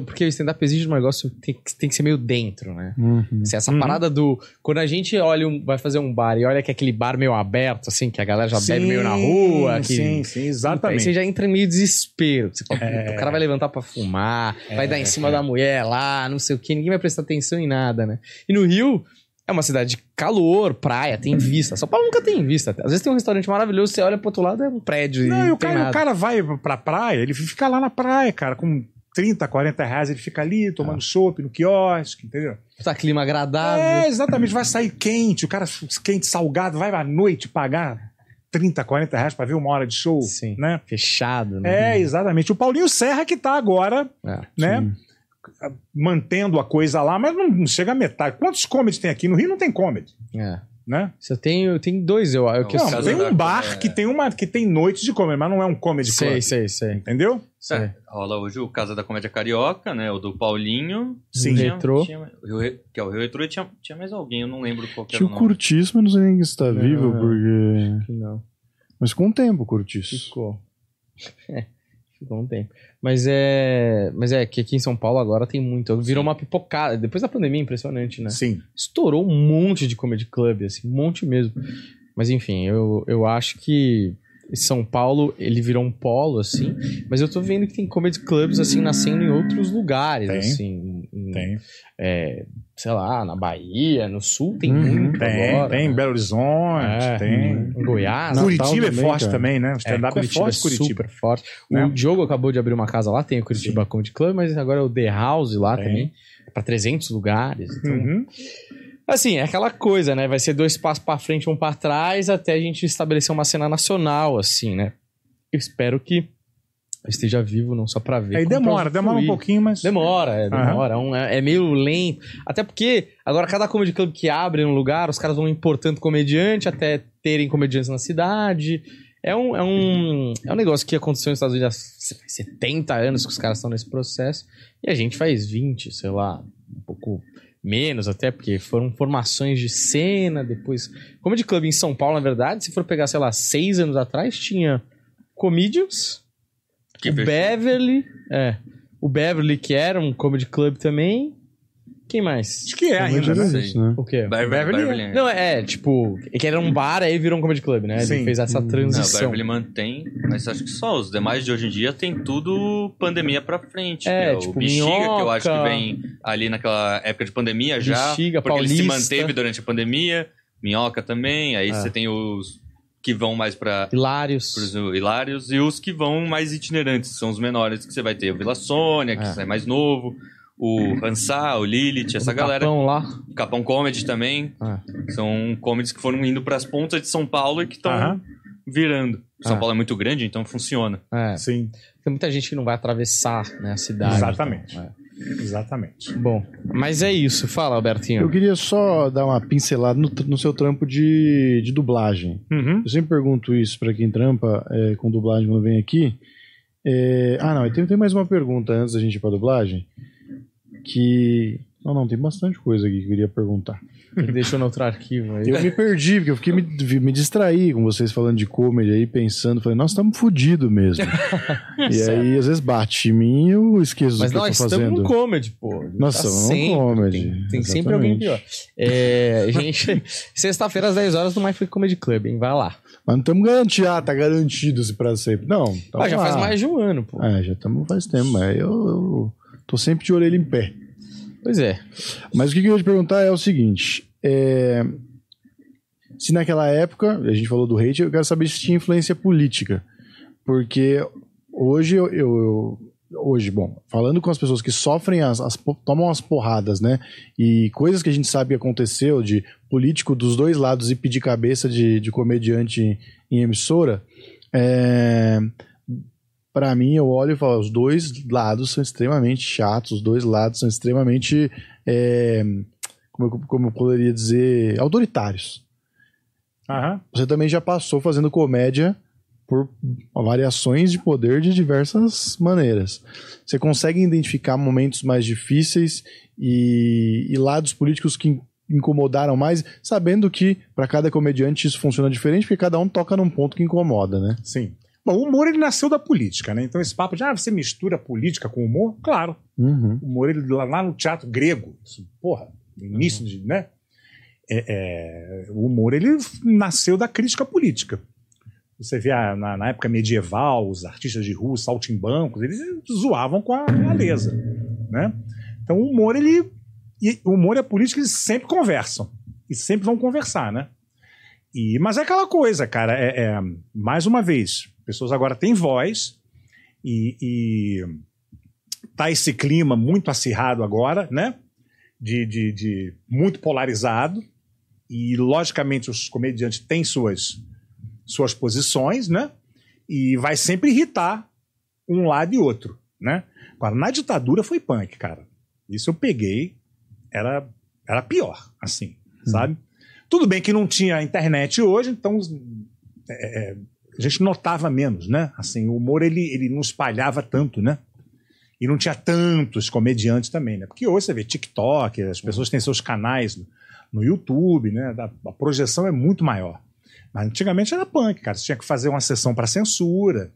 Porque o stand-up exige um negócio que tem, que tem que ser meio dentro, né? Uhum. Assim, essa Uhum. parada do. Quando a gente olha um- vai fazer um bar e olha que é aquele bar meio aberto, assim, que a galera já bebe meio na rua. Que, Sim, sim, Aí exatamente. você já entra em meio desespero. Você fala, É. "Puta, o cara vai levantar pra fumar, vai dar em cima da mulher lá, não sei o que, ninguém vai prestar atenção em nada, né? E no Rio, é uma cidade de calor, praia, tem vista. São Paulo nunca tem vista. Às vezes tem um restaurante maravilhoso, você olha pro outro lado, é um prédio e Não, e o cara, o nada. cara vai pra praia, ele fica lá na praia, cara, com 30, 40 reais, ele fica ali tomando Ah. no quiosque, entendeu? Tá clima agradável. É, exatamente, vai sair quente, o cara quente, salgado, vai à noite pagar 30, 40 reais pra ver uma hora de show, Sim. né? Fechado, né? É, exatamente. O Paulinho Serra que tá agora, É. né, mantendo a coisa lá, mas não, não chega a metade. Quantos comedy tem aqui? No Rio não tem comedy, É. né? Você tem, eu tenho dois, eu, eu Não, tem da- um bar é. que tem uma que tem noites de comedy, mas não é um comedy Sei, club. sei, sei. Entendeu? sei. É, rola hoje o Casa da Comédia Carioca, né? O do Paulinho. Sim. Tinha- Retrô. tinha- o Rio Re- que é o Rio Retrô e tinha, tinha mais alguém, eu não lembro qual que era Tinha o o nome. Curtíssimo, não sei nem se tá Não. vivo, porque. Não. Mas com o tempo, Curtíssimo. Ficou. É, [LAUGHS] ficou um tempo. Mas é. Mas é que aqui em São Paulo agora tem muito. Virou uma pipocada. Depois da pandemia, impressionante, né? Sim. Estourou um monte de comedy club, assim, um monte mesmo. Mas enfim, eu, eu acho que São Paulo, ele virou um polo, assim. Mas eu tô vendo que tem comedy clubs, assim, nascendo em outros lugares, Tem. assim. em- Tem. é, sei lá, na Bahia, no Sul tem Uhum. muito Tem, agora. tem. né? Belo Horizonte, É, tem. Em Goiás. Curitiba é forte cara. também, né? O stand-up é, Curitiba forte, Curitiba. super forte. Né? O Diogo acabou de abrir uma casa lá, tem o Curitiba Comedy Club, mas agora é o The House lá Tem. também, para 300 lugares. Então, Uhum. Assim, é aquela coisa, né? Vai ser dois passos pra frente, um pra trás, até a gente estabelecer uma cena nacional, assim, né? Eu espero que esteja vivo, não só pra ver. Aí demora, demora um pouquinho, mas. Demora, é, demora. É um- É, é meio lento. Até porque, agora, cada comedy club que abre no lugar, os caras vão importando comediante até terem comediantes na cidade. É um, é um, é um negócio que aconteceu nos Estados Unidos há 70 anos que os caras estão nesse processo. E a gente faz 20, sei lá, um pouco menos até, porque foram formações de cena, depois... Comedy Club em São Paulo, na verdade, se for pegar, sei lá, seis anos atrás, tinha Comedians, Que o fechou. Beverly, é. O Beverly, que era um comedy club também. Quem mais? Acho que é ainda, né? né? O quê? Beverly, Beverly Beverly, é. Não, é, tipo, que era um bar, aí virou um comedy club, né? Ele Sim. fez essa Não, Não, transição. Beverly mantém, mas acho que só os demais de hoje em dia tem tudo pandemia pra frente. É, né? tipo, o Bexiga, que eu acho que Minhoca. vem ali naquela época de pandemia já. Bexiga, porque ele se Paulista. manteve durante a pandemia. Minhoca também. Aí É. você tem os que vão mais pra Hilários. pros hilários, e os que vão mais itinerantes, são os menores, que você vai ter o Vila Sônia, que É. é mais novo, o Hansá, o Lilith, essa O galera. Capão lá. O Capão Comedy também. Ah. São comedies que foram indo pras pontas de São Paulo e que estão virando. São Ah. Paulo é muito grande, então funciona. É, Sim, tem muita gente que não vai atravessar né, a cidade. Exatamente. então, é. Exatamente. Bom, mas é isso. Fala, Albertinho. Eu queria só dar uma pincelada no, no seu trampo de, de dublagem. Uhum. Eu sempre pergunto isso pra quem trampa é, com dublagem quando vem aqui. É, ah, não, tem, tem mais uma pergunta antes da gente ir pra dublagem. Que. Não, não, tem bastante coisa aqui que eu queria perguntar. Ele deixou no outro arquivo aí. Eu me perdi, porque eu fiquei me, me distraí com vocês falando de comedy aí, pensando, falei, nós estamos fodidos mesmo. [LAUGHS] e aí, às vezes, bate em mim e eu esqueço Mas do que nós eu tô estamos fazendo. no comedy, pô. Nossa, Tá no sempre- comedy, Tem, tem sempre alguém pior. É, [LAUGHS] gente, sexta-feira às 10 horas no My Free Comedy Club, hein? Vai lá. Mas não estamos garantidos, ah, tá garantido esse pra sempre. Não, tá Ah, já lá. faz mais de um ano, pô. É, já estamos faz tempo, mas eu, eu tô sempre de orelha em pé. Pois é. Mas o que eu ia te perguntar é o seguinte: é, se naquela época, a gente falou do hate, eu quero saber se tinha influência política. Porque hoje eu. eu- hoje, bom, falando com as pessoas que sofrem, as, as tomam as porradas, né? E coisas que a gente sabe que aconteceu de político dos dois lados e pedir cabeça de, de comediante em, em emissora. É, para mim, eu olho e falo, os dois lados são extremamente chatos, os dois lados são extremamente, é, como, eu, como eu poderia dizer, autoritários. Aham. Você também já passou fazendo comédia por variações de poder de diversas maneiras. Você consegue identificar momentos mais difíceis e, e lados políticos que in- incomodaram mais, sabendo que para cada comediante isso funciona diferente, porque cada um toca num ponto que incomoda, né? Sim. Bom, o humor ele nasceu da política, né? Então esse papo de ah, você mistura política com humor, claro. Uhum. O humor ele lá, no teatro grego, isso, porra, no início de, né? É, é, o humor ele nasceu da crítica política. Você vê a- na, na época medieval, os artistas de rua, os saltimbancos, eles zoavam com a realeza, né? Então o humor ele e o humor e a política eles sempre conversam e sempre vão conversar, né? E, mas é aquela coisa, cara. É, é, mais uma vez, pessoas agora têm voz e, e tá esse clima muito acirrado agora, né? De, de, de muito polarizado e logicamente os comediantes têm suas suas posições, né? E vai sempre irritar um lado e outro, né? Agora na ditadura foi punk, cara. Isso eu peguei, era era pior, assim, sabe? Tudo bem que não tinha internet hoje, então é, é, a gente notava menos, né? Assim, o humor ele, ele não espalhava tanto, né? E não tinha tantos comediantes também, né? Porque hoje você vê TikTok, as pessoas têm seus canais no, no YouTube, né? Da- a projeção é muito maior. Mas antigamente era punk, cara. Você tinha que fazer uma sessão para censura.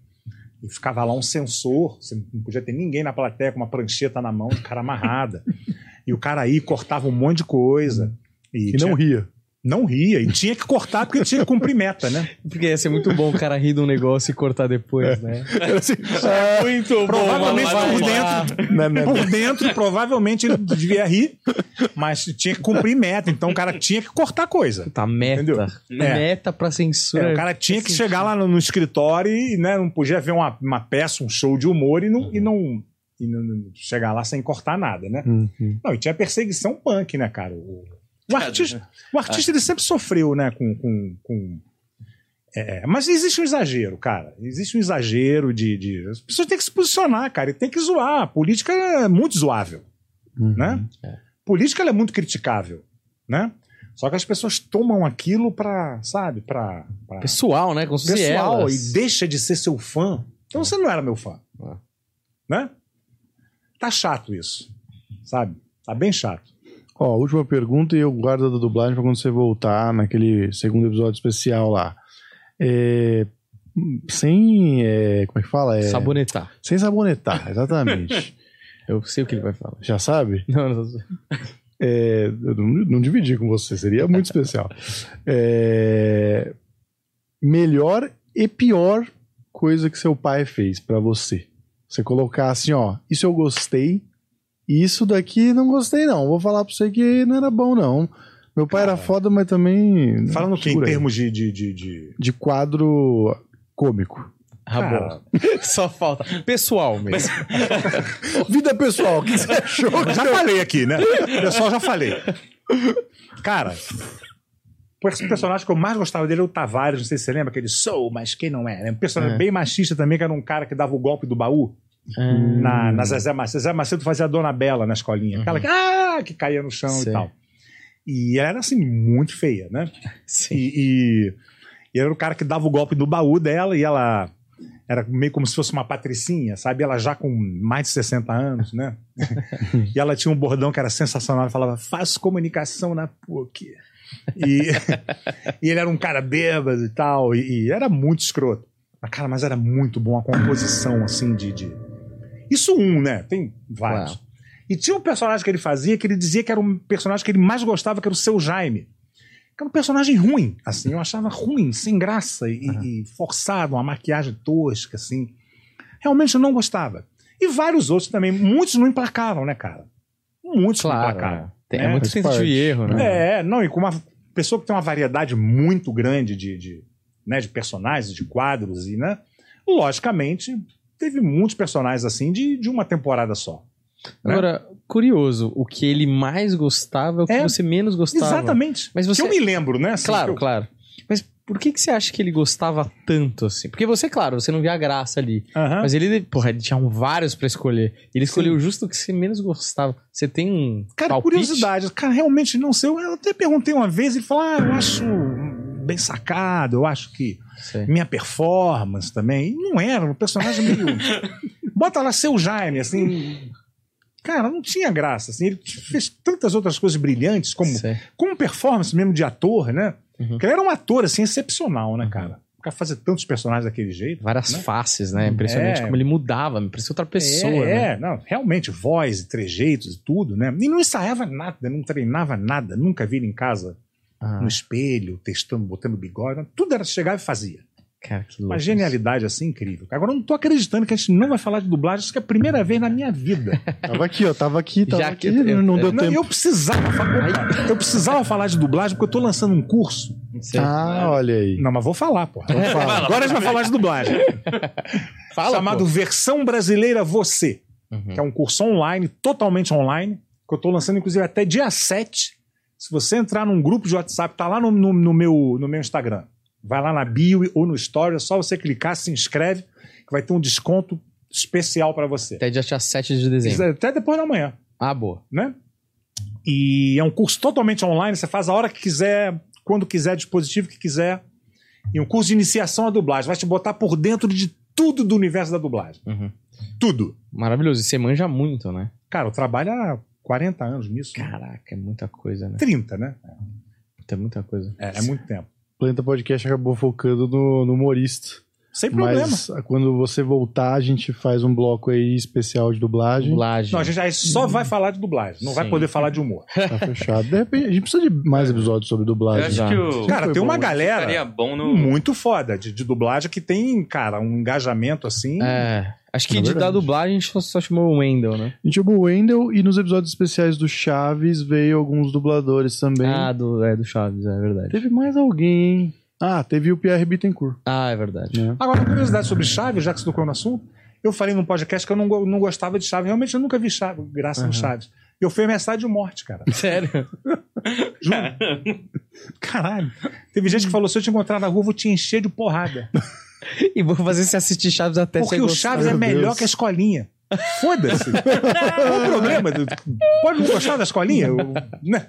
E ficava lá um censor. Você não podia ter ninguém na plateia com uma prancheta na mão, de cara amarrada. e o cara aí cortava um monte de coisa. E, E tinha- não ria. Não ria. E tinha que cortar porque tinha que cumprir meta, né? [LAUGHS] Porque ia ser muito bom o cara rir de um negócio e cortar depois, né? Assim, muito bom. Provavelmente por dentro, né, por dentro, provavelmente ele devia rir, mas tinha que cumprir meta. Então o cara tinha que cortar coisa. Tá, meta. Entendeu? É. Meta pra censura. É, o cara tinha que chegar lá no, no escritório e né, não podia ver uma, uma peça, um show de humor e não, e não, e não- não chegar lá sem cortar nada, né? Uhum. Não, e tinha perseguição punk, né, cara? O, o artista, o artista ele sempre sofreu, né, com. com, com- é, mas existe um exagero, cara. Existe um exagero de, de. As pessoas têm que se posicionar, cara, e tem que zoar. A política é muito zoável, Uhum. né? Política ela é muito criticável, né? Só que as pessoas tomam aquilo pra, sabe, pra. pra Pessoal, né? Com pessoal elas. e deixa de ser seu fã. Então você não era meu fã. Ah. Né? Tá chato isso. Sabe? Tá bem chato. Ó, última pergunta e eu guardo a da dublagem pra quando você voltar naquele segundo episódio especial lá. É, sem. é, como é que fala? É, Sabonetar. sem sabonetar, exatamente. [LAUGHS] Eu sei o que ele vai falar. Já sabe? Não, não, não. É, eu não, não dividi com você, seria muito especial. É, melhor e pior coisa que seu pai fez pra você. Você colocar assim, ó, isso eu gostei, isso daqui não gostei não. Vou falar pra você que não era bom não. Meu pai era foda, mas também. Falando que em termos de, de, de, de- De quadro cômico. Ah, Cara, bom. [LAUGHS] Só falta. Pessoal mesmo. [LAUGHS] Vida pessoal, o que você [LAUGHS] achou? Já falei aqui, né? O pessoal já falei. Cara, o personagem que eu mais gostava dele era o Tavares, não sei se você lembra, aquele sou, mas quem não é, né? Um personagem É. bem machista também, que era um cara que dava o golpe do baú na, na Zezé Macedo. Zezé Macedo fazia a Dona Bela na escolinha. Aquela que, ah, que caía no chão Sei. e tal. E ela era, assim, muito feia, né? [LAUGHS] Sim. E, e, e era o cara que dava o golpe no baú dela e ela era meio como se fosse uma patricinha, sabe? Ela já com mais de 60 anos, né? [LAUGHS] e ela tinha um bordão que era sensacional, ela falava, faço comunicação na PUC. E, [LAUGHS] e ele era um cara bêbado e tal, e, e era muito escroto. Mas, cara, mas era muito bom a composição, assim, de... de... Isso um, né? Tem vários. E tinha um personagem que ele fazia que ele dizia que era um personagem que ele mais gostava, que era o Seu Jaime. Que era um personagem ruim, assim, eu achava ruim, sem graça e, e forçado, uma maquiagem tosca, assim. Realmente eu não gostava. E vários outros também. Muitos não emplacavam, né, cara? Muitos não Claro. emplacavam. né? Tem- né? É muito Faz tentativa parte. e erro, né? É, não, e com uma pessoa que tem uma variedade muito grande de, de, né, de personagens, de quadros, e, né? Logicamente, teve muitos personagens assim de, de uma temporada só. né? Agora, curioso, o que ele mais gostava é o que É. você menos gostava. Exatamente. Mas você- Que eu me lembro, né? assim, Claro, eu- claro. Mas por que, que você acha que ele gostava tanto assim? Porque você, claro, você não via a graça ali. Mas ele, porra, ele tinha um vários pra escolher. Ele escolheu justo o que você menos gostava. Você tem um. Cara, palpite? curiosidade. Cara, realmente não sei. Eu até perguntei uma vez e ele falou: ah, eu acho bem sacado, eu acho que Sei. minha performance também. E não era, um personagem meio. [LAUGHS] Bota lá seu Jaime, assim. Cara, não tinha graça. Assim, ele fez tantas outras coisas brilhantes, como, Sei. como performance mesmo de ator, né? Uhum. Porque ele era um ator, assim, excepcional, né, cara? O cara fazer tantos personagens daquele jeito. Várias né? faces, né? Impressionante É. como ele mudava. Me parecia outra pessoa, é, né? é, não, realmente, voz e trejeitos e tudo, né? E não ensaiava nada, não treinava nada, nunca vi ele em casa Ah, no espelho, testando, botando bigode, tudo era chegar e fazia. cara, que louco. Uma genialidade assim incrível. Agora eu não tô acreditando que a gente não vai falar de dublagem, acho que é a primeira vez na minha vida. [LAUGHS] Tava aqui, ó. Tava aqui, tava Já aqui. que eu- não deu Não, tempo. eu precisava, opa, eu precisava falar de dublagem porque eu tô lançando um curso. Sei. Ah, olha aí. Não, mas vou falar, porra. Então [LAUGHS] fala. Agora a gente vai falar de dublagem. [LAUGHS] Fala, chamado pô. Versão Brasileira Você. Uhum. que é um curso online, totalmente online, que eu tô lançando, inclusive, até dia 7. Se você entrar num grupo de WhatsApp, tá lá no, no- no meu, no meu Instagram. Vai lá na bio ou no story, é só você clicar, se inscreve, que vai ter um desconto especial para você. Até dia 7 de dezembro. Até depois da manhã, Ah, boa. né? E é um curso totalmente online, você faz a hora que quiser, quando quiser, dispositivo que quiser. E um curso de iniciação à dublagem. Vai te botar por dentro de tudo do universo da dublagem. Uhum. Tudo. Maravilhoso. E você manja muito, né? Cara, eu trabalho há 40 anos nisso. Caraca, é muita coisa, né? 30, né? É muita coisa. É, é muito tempo. O Planeta Podcast acabou focando no, no humorista. Sem problema. Mas quando você voltar, a gente faz um bloco aí especial de dublagem. Dublagem. Não, a gente aí só vai falar de dublagem, não vai Sim. poder falar de humor. Tá fechado. De repente, a gente precisa de mais episódios sobre Eu dublagem. acho já. que o. Cara, tem uma bom. galera no. muito foda de, de dublagem que tem, cara, um engajamento assim. É. Acho que É de da verdade. dublagem a gente só, só chamou o Wendell, né? A gente chamou o Wendell e nos episódios especiais do Chaves veio alguns dubladores também. Ah, do, é, do Chaves, é verdade. Teve mais alguém, hein? Ah, teve o Pierre Bittencourt. Ah, é verdade. Né? Agora, uma curiosidade sobre Chaves, já que você tocou no assunto, eu falei num podcast que eu não, não gostava de Chaves. Realmente eu nunca vi Chaves, graça Aham. no Chaves. Eu fui ameaçado de morte, cara. [LAUGHS] Sério? Juro. Caralho. Teve gente que falou: se eu te encontrar na rua, eu vou te encher de porrada. [LAUGHS] e vou fazer você assistir Chaves até Porque você o. Chaves é melhor Deus. que a escolinha. Foda-se. Qual o problema? Pode não gostar da escolinha? Eu- né?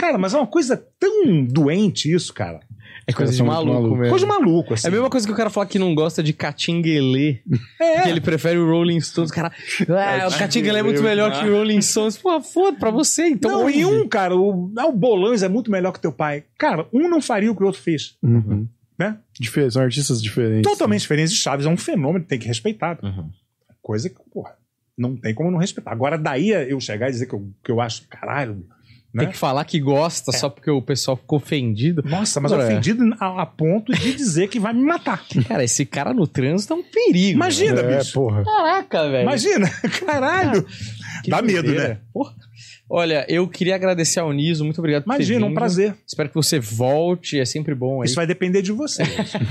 Cara, mas é uma coisa tão doente isso, cara. É coisa de maluco mesmo. Coisa de maluco, assim. É a mesma coisa que o cara fala que não gosta de Catinguelê. [LAUGHS] É. Que ele prefere o Rolling Stones. Cara, ah, o Catinguelê é muito melhor que o Rolling Stones. Pô, foda pra você, então. não, ouve. e um, cara, o, ah, o Bolões é muito melhor que teu pai. Cara, um não faria o que o outro fez, Uhum. né? Difer- São artistas diferentes. Totalmente diferente de Chaves. É um fenômeno, tem que respeitar. Uhum. Coisa que, porra, não tem como não respeitar. Agora, daí eu chegar e dizer que eu, que eu acho, caralho, né? Tem que falar que gosta só porque o pessoal ficou ofendido. Nossa, mas Agora, é. ofendido a, a ponto de dizer que vai me matar. [LAUGHS] Cara, esse cara no trânsito é um perigo. Imagina, É, bicho. porra. Caraca, velho. Imagina, [LAUGHS] caralho. Dá medo, né? Porra. Olha, eu queria agradecer ao Niso, muito obrigado por ter Imagina, um vindo. prazer. Espero que você volte, é sempre bom aí. Isso vai depender de você.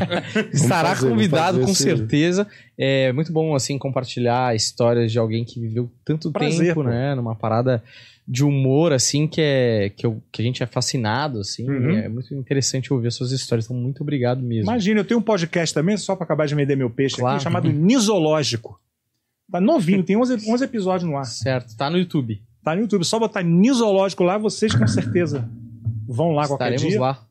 [LAUGHS] Estará fazer, convidado fazer com certeza. É muito bom assim compartilhar histórias de alguém que viveu tanto Prazer, tempo, pô. né, numa parada de humor assim que é que, eu- que a gente é fascinado assim. Uhum. É muito interessante ouvir as suas histórias. Então muito obrigado mesmo. Imagina, eu tenho um podcast também, só pra acabar de vender meu peixe Claro. aqui, chamado Nisológico. Tá novinho, tem 11, 11 episódios no ar. Certo, tá no YouTube. Tá no YouTube, só botar Nisológico lá, vocês com certeza vão lá qualquer Estaremos dia. lá.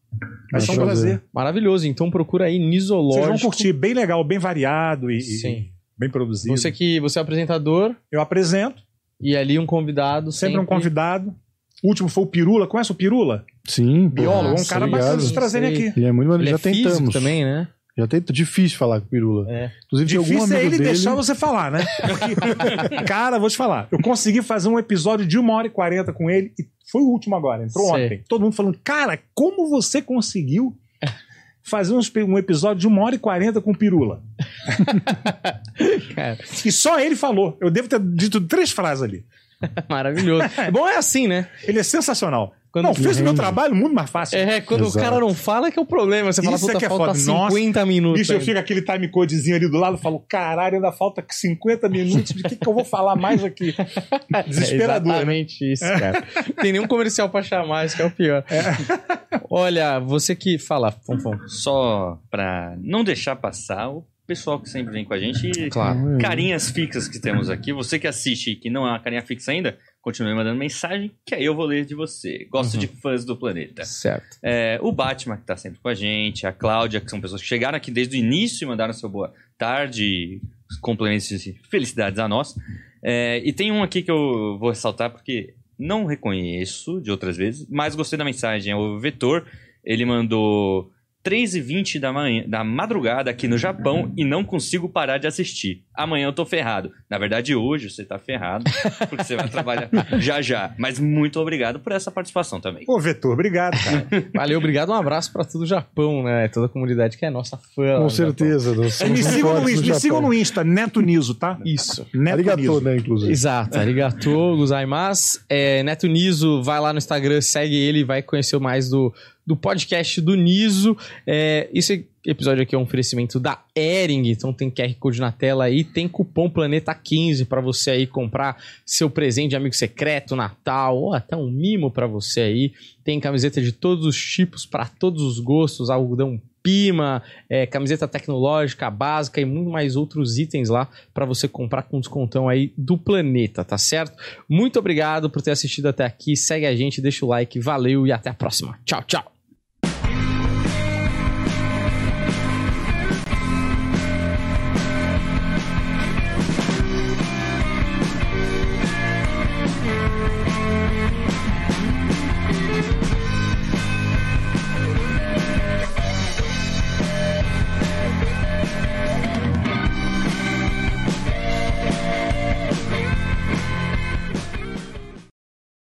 Vai ser um Prazer. Maravilhoso. Então procura aí Nisológico. Vocês vão curtir, bem legal, bem variado e, e- Sim. bem produzido. Você que você é o apresentador Eu apresento, e ali um convidado sempre, um convidado. O último foi o Pirula. Conhece o Pirula? Sim. Biólogo, um Nossa, cara obrigado. bacana de trazerem Sei. aqui. E é muito maneiro, já é tentamos. também, né? Já tenta, difícil falar com o Pirula. É. Inclusive, tem algum Difícil é ele dele... deixar você falar, né? Porque, [LAUGHS] cara, vou te falar. Eu consegui fazer um episódio de uma hora e quarenta com ele e foi o último agora, entrou Sei. ontem. Todo mundo falando, cara, como você conseguiu fazer uns- um episódio de uma hora e quarenta com o Pirula? [LAUGHS] E só ele falou. Eu devo ter dito três frases ali. [LAUGHS] maravilhoso. [LAUGHS] Bom, é assim, né? Ele é sensacional. Quando- não, fez o meu trabalho muito mais fácil. É, quando o Exato. cara não fala que é o problema. Você fala, Isso é puta, que é falta foda. Nossa, 50 minutos. Bicho, eu fico aquele time codezinho ali do lado e falo, caralho, ainda falta 50 minutos, de que, que eu vou falar mais aqui? [LAUGHS] Desesperador, É exatamente isso, cara. Tem nenhum comercial pra chamar, isso que é o pior. Olha, você que fala, Fonfon. Só pra não deixar passar o pessoal que sempre vem com a gente. Claro. Carinhas fixas que temos aqui. Você que assiste e que não é uma carinha fixa ainda, continue mandando mensagem, que aí eu vou ler de você. Gosto Uhum. de fãs do planeta. Certo. É, o Batman, que tá sempre com a gente, a Cláudia, que são pessoas que chegaram aqui desde o início e mandaram seu boa tarde, complementos e felicidades a nós. É, e tem um aqui que eu vou ressaltar porque não reconheço de outras vezes, mas gostei da mensagem. É o Vetor, ele mandou 3h20 da, manhã, da madrugada aqui no Japão e não consigo parar de assistir. Amanhã eu tô ferrado. Na verdade, hoje você tá ferrado, porque você vai trabalhar [LAUGHS] já já. Mas muito obrigado por essa participação também. Pô, Vetor, obrigado, cara. Valeu, obrigado. Um abraço pra todo o Japão, né? Toda a comunidade que é nossa fã. Com certeza. nós me, sigam no, me sigam no Insta, Neto Niso, tá? Isso. Neto Arigato, Niso. né, inclusive. Exato, arigato, gozaimasu. É, Neto Niso, vai lá no Instagram, segue ele, vai conhecer mais do, do podcast do Niso. É, esse episódio aqui é um oferecimento da Ering, então tem QR Code na tela aí, tem cupom Planeta15 para você aí comprar seu presente de amigo secreto, Natal, ou até um mimo para você aí. Tem camiseta de todos os tipos, para todos os gostos, algodão Pima, é, camiseta tecnológica básica e muito mais outros itens lá para você comprar com descontão aí do planeta, tá certo? Muito obrigado por ter assistido até aqui. Segue a gente, deixa o like, valeu e até a próxima. Tchau, tchau.